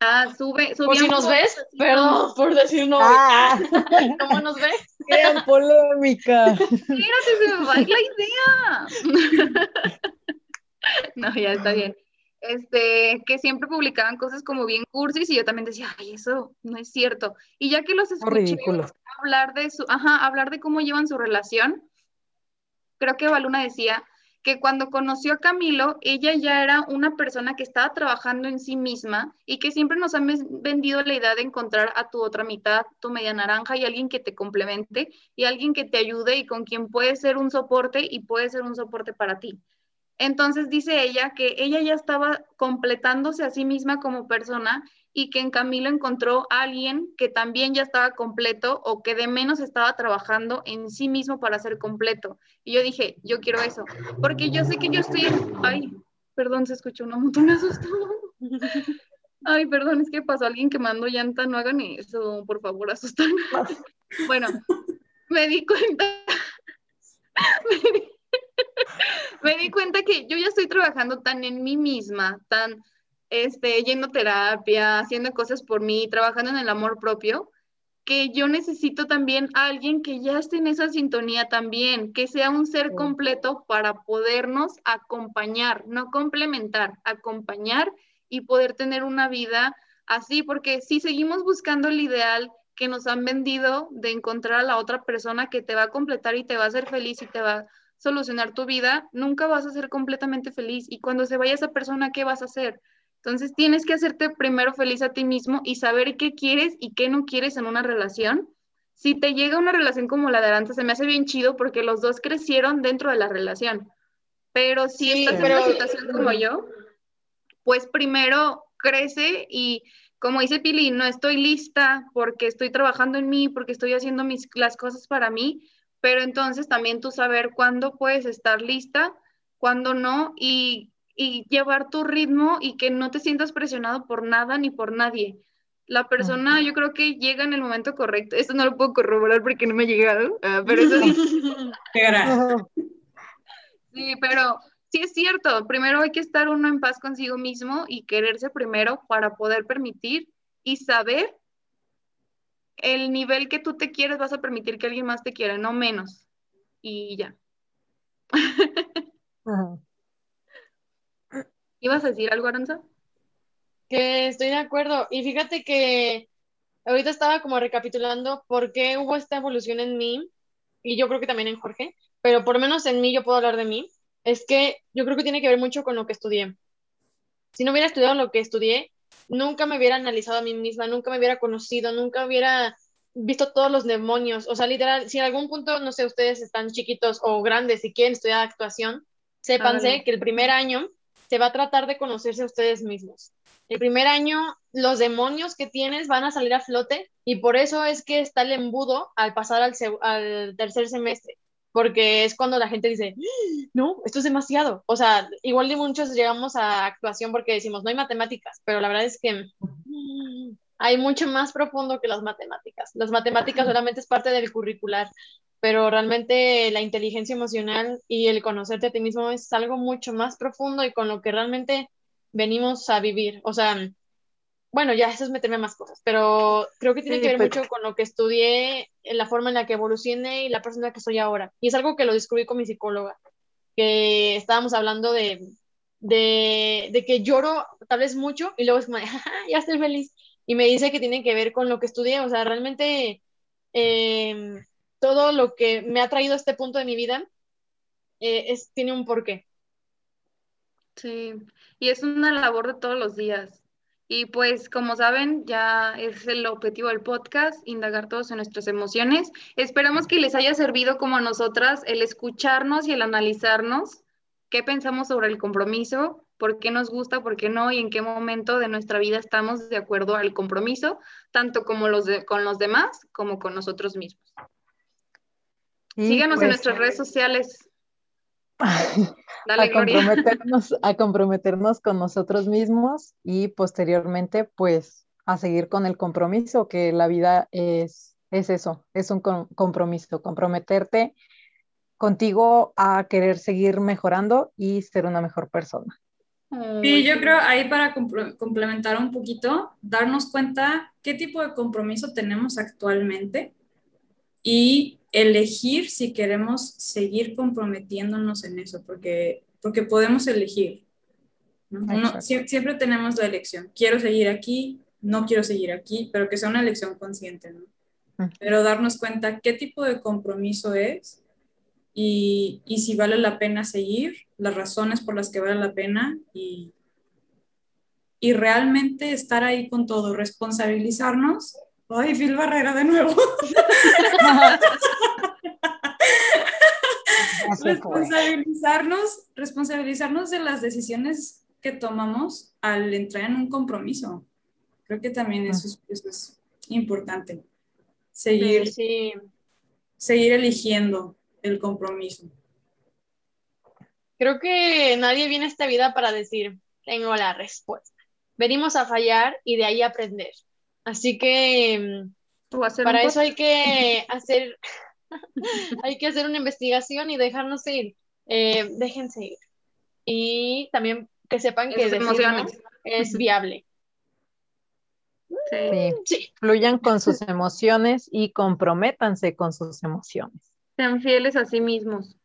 Ah, sube, Por si nos fotos ves, así perdón por decir novia. Ah, ¿Cómo nos ves? gran polémica. Espérate, se me va a ir la idea. No, ya está bien. Este, que siempre publicaban cosas como bien cursis y yo también decía, ay, eso no es cierto. Y ya que los escuché hablar de su, ajá, hablar de cómo llevan su relación, creo que Baluna decía que cuando conoció a Camilo, ella ya era una persona que estaba trabajando en sí misma y que siempre nos han vendido la idea de encontrar a tu otra mitad, tu media naranja y alguien que te complemente y alguien que te ayude y con quien puede ser un soporte y puede ser un soporte para ti. Entonces dice ella que ella ya estaba completándose a sí misma como persona y que en Camilo encontró a alguien que también ya estaba completo o que de menos estaba trabajando en sí mismo para ser completo. Y yo dije, yo quiero eso, porque yo sé que yo estoy en... Ay, perdón, se escuchó una moto, me asustó. Ay, perdón, es que pasó alguien que mandó llanta, no hagan eso, por favor, asustan. Bueno, me di cuenta, me di, me di cuenta que yo ya estoy trabajando tan en mí misma, tan este, yendo a terapia, haciendo cosas por mí, trabajando en el amor propio, que yo necesito también a alguien que ya esté en esa sintonía también, que sea un ser completo para podernos acompañar, no complementar, acompañar y poder tener una vida así, porque si seguimos buscando el ideal que nos han vendido de encontrar a la otra persona que te va a completar y te va a hacer feliz y te va solucionar tu vida, nunca vas a ser completamente feliz. Y cuando se vaya esa persona, ¿qué vas a hacer? Entonces tienes que hacerte primero feliz a ti mismo y saber qué quieres y qué no quieres en una relación. Si te llega una relación como la de Aranza, se me hace bien chido porque los dos crecieron dentro de la relación. Pero si Sí, estás en una situación como yo, pues primero crece y como dice Pili, no estoy lista porque estoy trabajando en mí, porque estoy haciendo mis, las cosas para mí, pero entonces también tú saber cuándo puedes estar lista, cuándo no, y, y llevar tu ritmo y que no te sientas presionado por nada ni por nadie. La persona yo creo que llega en el momento correcto. Esto no lo puedo corroborar porque no me ha llegado, ah, pero eso sí. Sí, pero sí es cierto. Primero hay que estar uno en paz consigo mismo y quererse primero para poder permitir y saber el nivel que tú te quieres, vas a permitir que alguien más te quiera, no menos. Y ya. Ajá. ¿Ibas a decir algo, Aranza? Que estoy de acuerdo. Y fíjate que ahorita estaba como recapitulando por qué hubo esta evolución en mí, y yo creo que también en Jorge, pero por lo menos en mí yo puedo hablar de mí, es que yo creo que tiene que ver mucho con lo que estudié. Si no hubiera estudiado lo que estudié, nunca me hubiera analizado a mí misma, nunca me hubiera conocido, nunca hubiera visto todos los demonios. O sea, literal, si en algún punto, no sé, ustedes están chiquitos o grandes y quieren estudiar actuación, sépanse que el primer año se va a tratar de conocerse a ustedes mismos. El primer año, los demonios que tienes van a salir a flote y por eso es que está el embudo al pasar al, al tercer semestre, porque es cuando la gente dice, "¡Ah! no, esto es demasiado. O sea, igual de muchos llegamos a actuación porque decimos, no hay matemáticas, pero la verdad es que mm, hay mucho más profundo que las matemáticas. Las matemáticas solamente es parte del curricular, pero realmente la inteligencia emocional y el conocerte a ti mismo es algo mucho más profundo y con lo que realmente venimos a vivir. O sea, bueno, ya eso es meterme más cosas, pero creo que tiene Sí, que ver pero- mucho con lo que estudié, en la forma en la que evolucioné y la persona que soy ahora. Y es algo que lo descubrí con mi psicóloga, que estábamos hablando de, de, de que lloro tal vez mucho y luego es como, de, "Jaja, ya estoy feliz. Y me dice que tiene que ver con lo que estudié, o sea, realmente eh, todo lo que me ha traído a este punto de mi vida eh, es, tiene un porqué. Sí, y es una labor de todos los días. Y pues, como saben, ya es el objetivo del podcast, indagar todos en nuestras emociones. Esperamos que les haya servido como a nosotras el escucharnos y el analizarnos qué pensamos sobre el compromiso, por qué nos gusta, por qué no y en qué momento de nuestra vida estamos de acuerdo al compromiso, tanto como los de- con los demás como con nosotros mismos. Y Síganos en pues, nuestras redes sociales. Dale, a comprometernos, a comprometernos con nosotros mismos y posteriormente, pues, a seguir con el compromiso, que la vida es, es eso, es un com- compromiso, comprometerte contigo a querer seguir mejorando y ser una mejor persona. Sí, yo creo ahí para complementar un poquito, darnos cuenta qué tipo de compromiso tenemos actualmente y elegir si queremos seguir comprometiéndonos en eso, porque, porque podemos elegir. ¿no? Uno- Exacto. sie- siempre tenemos la elección, quiero seguir aquí, no quiero seguir aquí, pero que sea una elección consciente, ¿no? Ujú. Pero darnos cuenta qué tipo de compromiso es y, y si vale la pena seguir, las razones por las que vale la pena y, y realmente estar ahí con todo, responsabilizarnos. Ay, Phil Barrera de nuevo. Responsabilizarnos, responsabilizarnos de las decisiones que tomamos al entrar en un compromiso. Creo que también eso es, eso es importante. Seguir, Sí, seguir eligiendo el compromiso. creo que nadie viene a esta vida para decir, tengo la respuesta. Venimos a fallar y de ahí aprender. Así que para eso hay que hacer, hay que hacer una investigación y dejarnos ir. Eh, déjense ir. Y también que sepan que decir no es viable. Sí. Sí, Sí, fluyan con sus emociones y comprométanse con sus emociones. Sean fieles a sí mismos.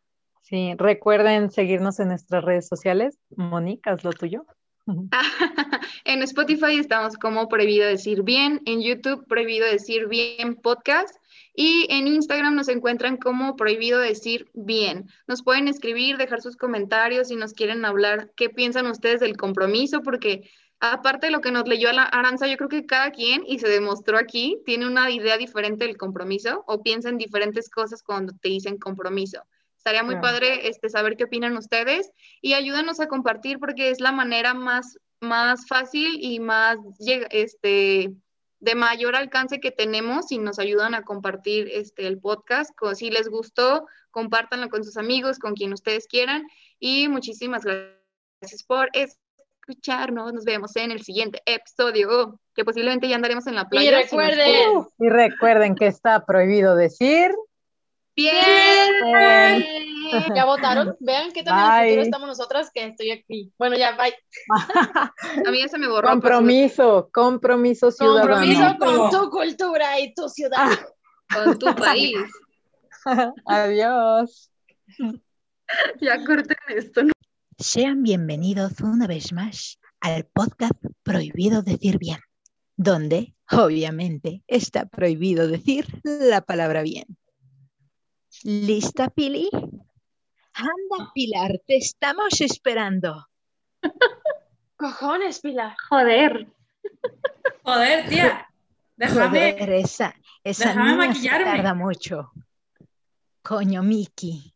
Sí, recuerden seguirnos en nuestras redes sociales. Mónica, es lo tuyo. en Spotify estamos como Prohibido Decir Bien, en YouTube Prohibido Decir Bien Podcast y en Instagram nos encuentran como Prohibido Decir Bien. Nos pueden escribir, dejar sus comentarios si nos quieren hablar qué piensan ustedes del compromiso, porque aparte de lo que nos leyó la Aranza, yo creo que cada quien, y se demostró aquí, tiene una idea diferente del compromiso o piensa en diferentes cosas cuando te dicen compromiso. Estaría muy Claro. padre este, saber qué opinan ustedes y ayúdanos a compartir porque es la manera más más fácil y más este, de mayor alcance que tenemos si nos ayudan a compartir este, el podcast. Si les gustó, compártanlo con sus amigos, con quien ustedes quieran. Y muchísimas gracias por escucharnos. Nos vemos en el siguiente episodio, que posiblemente ya andaremos en la Y playa. si nos recuerden. Y recuerden que está prohibido decir. Bien. ¿ya votaron? Vean qué tan en el futuro estamos nosotras que estoy aquí. Bueno, ya, bye. A mí ya se me borró. pues, Compromiso, compromiso ciudadano. Compromiso con tu cultura y tu ciudad. con tu país. Adiós. Ya corten esto. Sean bienvenidos una vez más al podcast Prohibido Decir Bien, donde obviamente está prohibido decir la palabra bien. ¿Lista, Pili? Anda, Pilar, te estamos esperando. Cojones, Pilar. Joder. Joder, tía. Déjame. Joder, esa, esa déjame niña se maquillarme. tarda mucho. Coño, Miki.